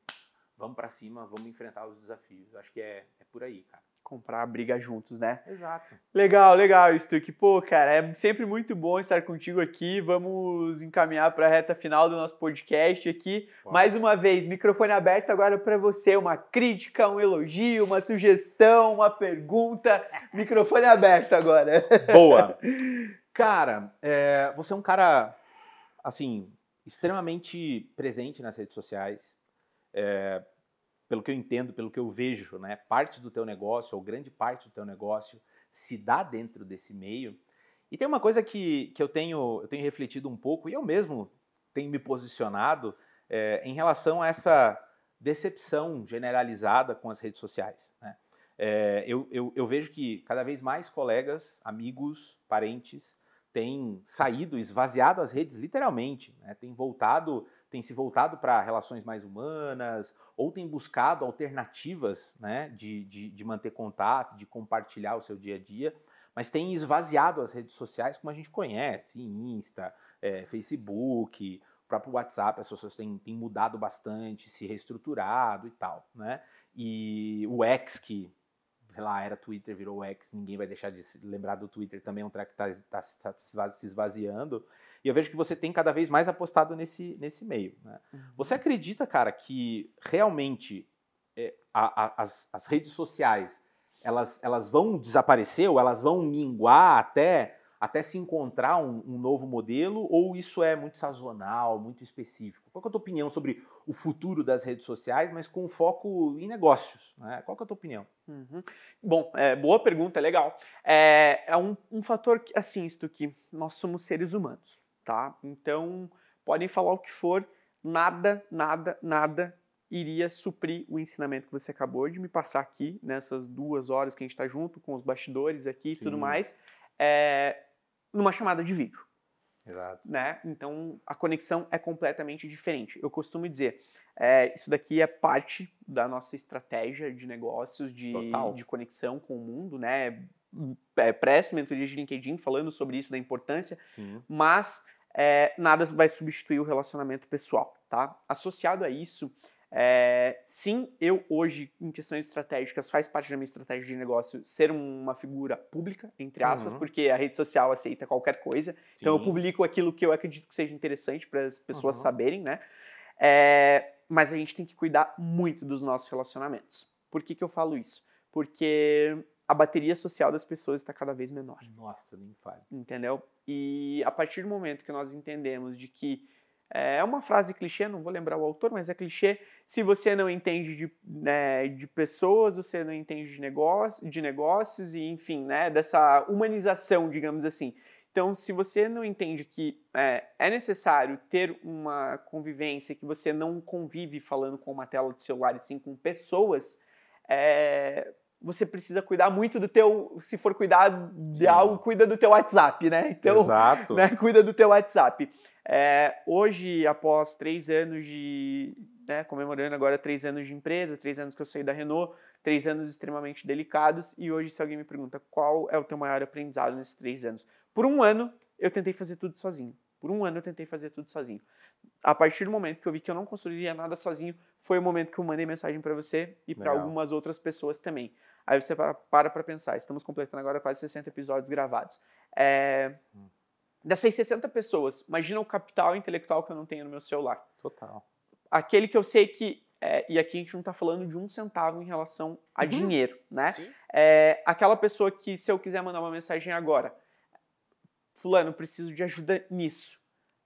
[SPEAKER 1] vamos para cima, vamos enfrentar os desafios. Acho que é, é por aí, cara.
[SPEAKER 2] Comprar a briga juntos, né?
[SPEAKER 1] Exato.
[SPEAKER 2] Legal, legal, Stuck. Pô, cara, é sempre muito bom estar contigo aqui. Vamos encaminhar para a reta final do nosso podcast aqui. Mais uma vez, microfone aberto agora para você. Uma crítica, um elogio, uma sugestão, uma pergunta. [LAUGHS] Microfone aberto agora.
[SPEAKER 1] Boa. [LAUGHS] Cara, é, você é um cara, assim, extremamente presente nas redes sociais é, pelo que eu entendo, pelo que eu vejo, né, parte do teu negócio, ou grande parte do teu negócio, se dá dentro desse meio. E tem uma coisa que, que eu, tenho, eu tenho refletido um pouco, e eu mesmo tenho me posicionado é, em relação a essa decepção generalizada com as redes sociais. Né? É, eu, eu, eu, vejo que cada vez mais colegas, amigos, parentes têm saído, esvaziado as redes literalmente, né? têm voltado tem se voltado para relações mais humanas ou tem buscado alternativas né, de, de, de, manter contato, de compartilhar o seu dia a dia, mas tem esvaziado as redes sociais como a gente conhece, Insta, é, Facebook, o próprio WhatsApp, as pessoas têm, têm mudado bastante, se reestruturado e tal, né? E o X, que sei lá, era Twitter, virou X, ninguém vai deixar de lembrar do Twitter, também é um track que está tá, tá se esvaziando. E eu vejo que você tem cada vez mais apostado nesse, nesse meio. Né? Uhum. Você acredita, cara, que realmente é, a, a, as, as redes sociais elas, elas vão desaparecer ou elas vão minguar até, até se encontrar um, um, novo modelo? Ou isso é muito sazonal, muito específico? Qual é a tua opinião sobre o futuro das redes sociais, mas com foco em negócios? Né? Qual é a tua opinião?
[SPEAKER 2] Uhum. Bom, é, boa pergunta, legal. É, é um, um fator, assim, isto que nós somos seres humanos tá? Então, podem falar o que for, nada, nada, nada iria suprir o ensinamento que você acabou de me passar aqui, nessas duas horas que a gente está junto, com os bastidores aqui e tudo mais, é, numa chamada de vídeo.
[SPEAKER 1] Exato.
[SPEAKER 2] Né? Então a conexão é completamente diferente. Eu costumo dizer, é, isso daqui é parte da nossa estratégia de negócios, de, de conexão com o mundo, né? É, presto mentoria de LinkedIn falando sobre isso, da importância,
[SPEAKER 1] Sim.
[SPEAKER 2] mas é, nada vai substituir o relacionamento pessoal, tá? Associado a isso, é, sim, eu hoje, em questões estratégicas, faz parte da minha estratégia de negócio ser uma figura pública, entre aspas, uhum. porque a rede social aceita qualquer coisa. Sim. Então eu publico aquilo que eu acredito que seja interessante para as pessoas uhum. saberem, né? É, mas a gente tem que cuidar muito dos nossos relacionamentos. Por que, que eu falo isso? Porque a bateria social das pessoas está cada vez menor.
[SPEAKER 1] Nossa, nem fale.
[SPEAKER 2] Entendeu? E a partir do momento que nós entendemos de que é uma frase clichê, não vou lembrar o autor, mas é clichê. Se você não entende de, né, de pessoas, você não entende de, negócio, de negócios e, enfim, né, dessa humanização, digamos assim. Então, se você não entende que é, é, necessário ter uma convivência, que você não convive falando com uma tela de celular e sim com pessoas, é, você precisa cuidar muito do teu, se for cuidar de Sim. algo, cuida do teu WhatsApp, né?
[SPEAKER 1] Então, Exato.
[SPEAKER 2] Né, cuida do teu WhatsApp. É, hoje, após três anos de, né, comemorando agora três anos de empresa, três anos que eu saí da Renault, três anos extremamente delicados, e hoje se alguém me pergunta qual é o teu maior aprendizado nesses três anos, por um ano eu tentei fazer tudo sozinho. Por um ano eu tentei fazer tudo sozinho. A partir do momento que eu vi que eu não construiria nada sozinho, foi o momento que eu mandei mensagem para você e para algumas outras pessoas também. Aí você para para pensar, estamos completando agora quase 60 episódios gravados. É, dessas 60 pessoas, imagina o capital intelectual que eu não tenho no meu celular.
[SPEAKER 1] Total.
[SPEAKER 2] Aquele que eu sei que é, e aqui a gente não está falando de um centavo em relação a uhum. dinheiro, né? É, aquela pessoa que, se eu quiser mandar uma mensagem agora, fulano, preciso de ajuda nisso.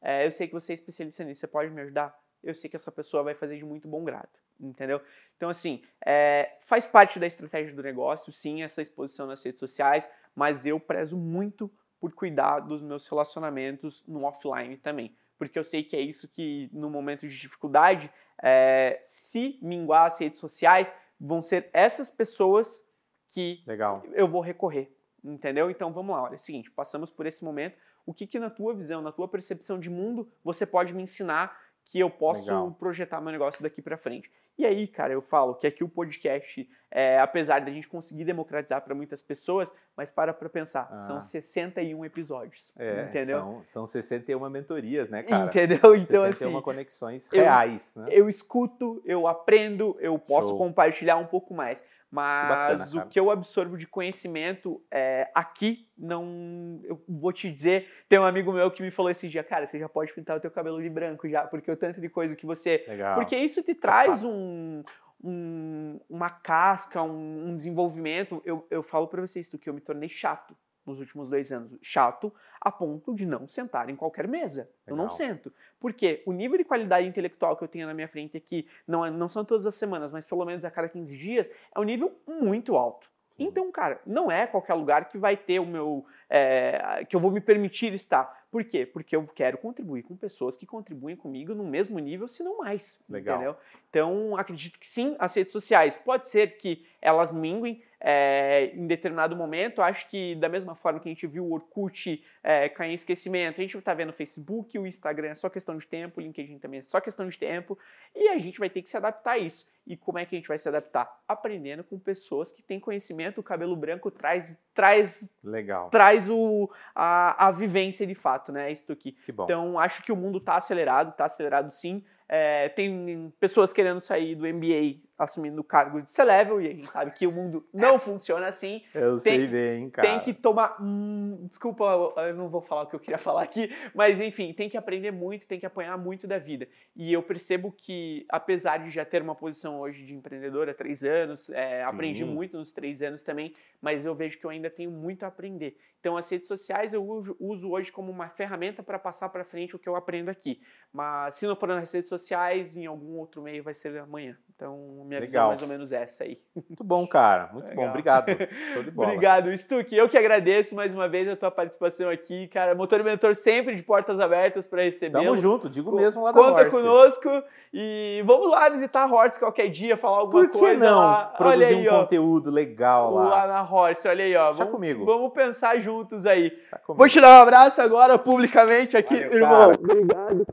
[SPEAKER 2] É, eu sei que você é especialista nisso, você pode me ajudar? Eu sei que essa pessoa vai fazer de muito bom grado entendeu? Então, assim, é, faz parte da estratégia do negócio, sim, essa exposição nas redes sociais, mas eu prezo muito por cuidar dos meus relacionamentos no offline também. Porque eu sei que é isso que, no momento de dificuldade, é, se minguar as redes sociais, vão ser essas pessoas que
[SPEAKER 1] Legal.
[SPEAKER 2] eu vou recorrer, entendeu? Então, vamos lá, olha, é o seguinte, passamos por esse momento, o que, que na tua visão, na tua percepção de mundo, você pode me ensinar que eu posso Legal. projetar meu negócio daqui para frente. E aí, cara, eu falo que aqui o podcast, é, apesar da gente conseguir democratizar para muitas pessoas, mas para para pensar, ah. são 61 episódios,
[SPEAKER 1] é,
[SPEAKER 2] entendeu?
[SPEAKER 1] São, são 61 mentorias, né, cara?
[SPEAKER 2] Entendeu? Então,
[SPEAKER 1] 61 assim, conexões reais,
[SPEAKER 2] eu,
[SPEAKER 1] né?
[SPEAKER 2] Eu escuto, eu aprendo, eu posso Show. compartilhar um pouco mais. Mas bacana, o que eu absorvo de conhecimento é, aqui, não. Eu vou te dizer, tem um amigo meu que me falou esse dia, cara, você já pode pintar o teu cabelo de branco já, porque o tanto de coisa que você.
[SPEAKER 1] Legal.
[SPEAKER 2] Porque isso te traz um, um, uma casca, um, um desenvolvimento. Eu, eu falo para vocês que eu me tornei chato nos últimos dois anos. Chato a ponto de não sentar em qualquer mesa. Legal. Eu não sento. Porque o nível de qualidade intelectual que eu tenho na minha frente aqui, não, é, não são todas as semanas, mas pelo menos a cada 15 dias, é um nível muito alto. Então, cara, não é qualquer lugar que vai ter o meu. É, que eu vou me permitir estar. Por quê? Porque eu quero contribuir com pessoas que contribuem comigo no mesmo nível, se não mais.
[SPEAKER 1] Legal.
[SPEAKER 2] Entendeu? Então, acredito que sim, as redes sociais, pode ser que elas minguem, é, em determinado momento. Acho que da mesma forma que a gente viu o Orkut é, cair em esquecimento, a gente está vendo o Facebook, o Instagram é só questão de tempo, o LinkedIn também é só questão de tempo, e a gente vai ter que se adaptar a isso. E como é que a gente vai se adaptar? Aprendendo com pessoas que têm conhecimento, o cabelo branco traz traz
[SPEAKER 1] Legal.
[SPEAKER 2] traz o, a, a vivência de fato, né? Isso aqui.
[SPEAKER 1] Então,
[SPEAKER 2] acho que o mundo está acelerado, está acelerado sim. É, tem pessoas querendo sair do MBA assumindo o cargo de C-Level e a gente sabe que o mundo não funciona assim.
[SPEAKER 1] Eu
[SPEAKER 2] tem,
[SPEAKER 1] sei bem, cara.
[SPEAKER 2] Tem que tomar. Hum, desculpa, eu não vou falar o que eu queria [LAUGHS] falar aqui, mas enfim, tem que aprender muito, tem que apanhar muito da vida. E eu percebo que, apesar de já ter uma posição hoje de empreendedor há três anos, é, aprendi muito nos três anos também, mas eu vejo que eu ainda tenho muito a aprender. Então, as redes sociais eu uso hoje como uma ferramenta para passar para frente o que eu aprendo aqui. Mas se não for nas redes sociais, em algum outro meio vai ser amanhã. Então, minha Legal. visão é mais ou menos essa aí.
[SPEAKER 1] Muito bom, cara. Muito Legal. bom. Obrigado. Show [LAUGHS] de bola.
[SPEAKER 2] Obrigado, Stuck. Eu que agradeço mais uma vez a tua participação aqui, cara. Motor e Mentor sempre de portas abertas para receber.
[SPEAKER 1] Tamo junto, digo mesmo lá
[SPEAKER 2] da Conta conosco e vamos lá visitar a Horse qualquer dia, falar alguma
[SPEAKER 1] Por que
[SPEAKER 2] coisa
[SPEAKER 1] não?
[SPEAKER 2] lá.
[SPEAKER 1] Produzir aí, um ó, conteúdo legal lá.
[SPEAKER 2] Lá na Horse, olha aí, ó.
[SPEAKER 1] Deixa
[SPEAKER 2] vamos,
[SPEAKER 1] comigo.
[SPEAKER 2] Vamos pensar juntos aí. Tá Vou te dar um abraço agora publicamente aqui,
[SPEAKER 1] Valeu,
[SPEAKER 2] irmão. Cara. Obrigado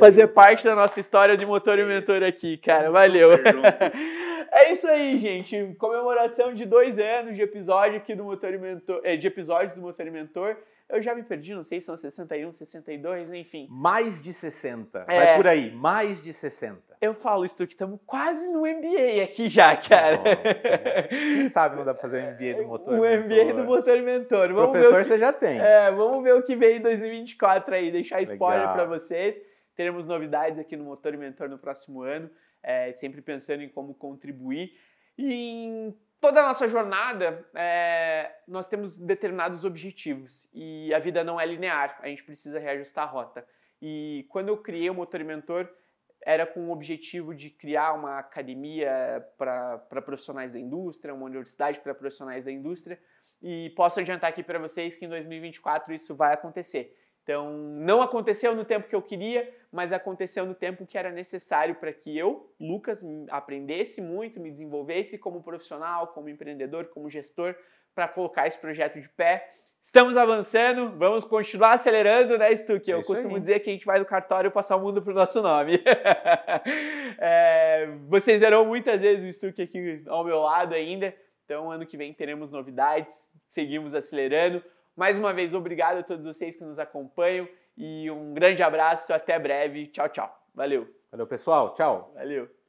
[SPEAKER 2] fazer parte da nossa história de motor e mentor aqui, cara. Valeu. [LAUGHS] É isso aí, gente. Comemoração de dois anos de episódio aqui do Motor e Mentor, é, de episódios do Motor e Mentor. Eu já me perdi, não sei se são 61, 62, enfim.
[SPEAKER 1] Mais de 60. É, Vai por aí, mais de 60.
[SPEAKER 2] Eu falo isso que estamos quase no MBA aqui já, cara.
[SPEAKER 1] Quem sabe não dá pra fazer um MBA do motor
[SPEAKER 2] O MBA do motor e mentor.
[SPEAKER 1] Vamos Professor que, você já tem.
[SPEAKER 2] É, vamos ver o que vem em 2024 aí, deixar spoiler para vocês. Teremos novidades aqui no Motor e Mentor no próximo ano, é, sempre pensando em como contribuir. E em toda a nossa jornada, é, nós temos determinados objetivos e a vida não é linear, a gente precisa reajustar a rota. E quando eu criei o Motor e Mentor, era com o objetivo de criar uma academia para profissionais da indústria, uma universidade para profissionais da indústria, e posso adiantar aqui para vocês que em 2024 isso vai acontecer. Então, não aconteceu no tempo que eu queria, mas aconteceu no tempo que era necessário para que eu, Lucas, aprendesse muito, me desenvolvesse como profissional, como empreendedor, como gestor, para colocar esse projeto de pé. Estamos avançando, vamos continuar acelerando, né, Stuck? Eu é costumo aí. dizer que a gente vai do cartório passar o mundo para o nosso nome. [LAUGHS] é, vocês verão muitas vezes o Stuck aqui ao meu lado ainda, então ano que vem teremos novidades, seguimos acelerando. Mais uma vez, obrigado a todos vocês que nos acompanham e um grande abraço, até breve. Tchau, tchau. Valeu.
[SPEAKER 1] Valeu, pessoal. Tchau.
[SPEAKER 2] Valeu.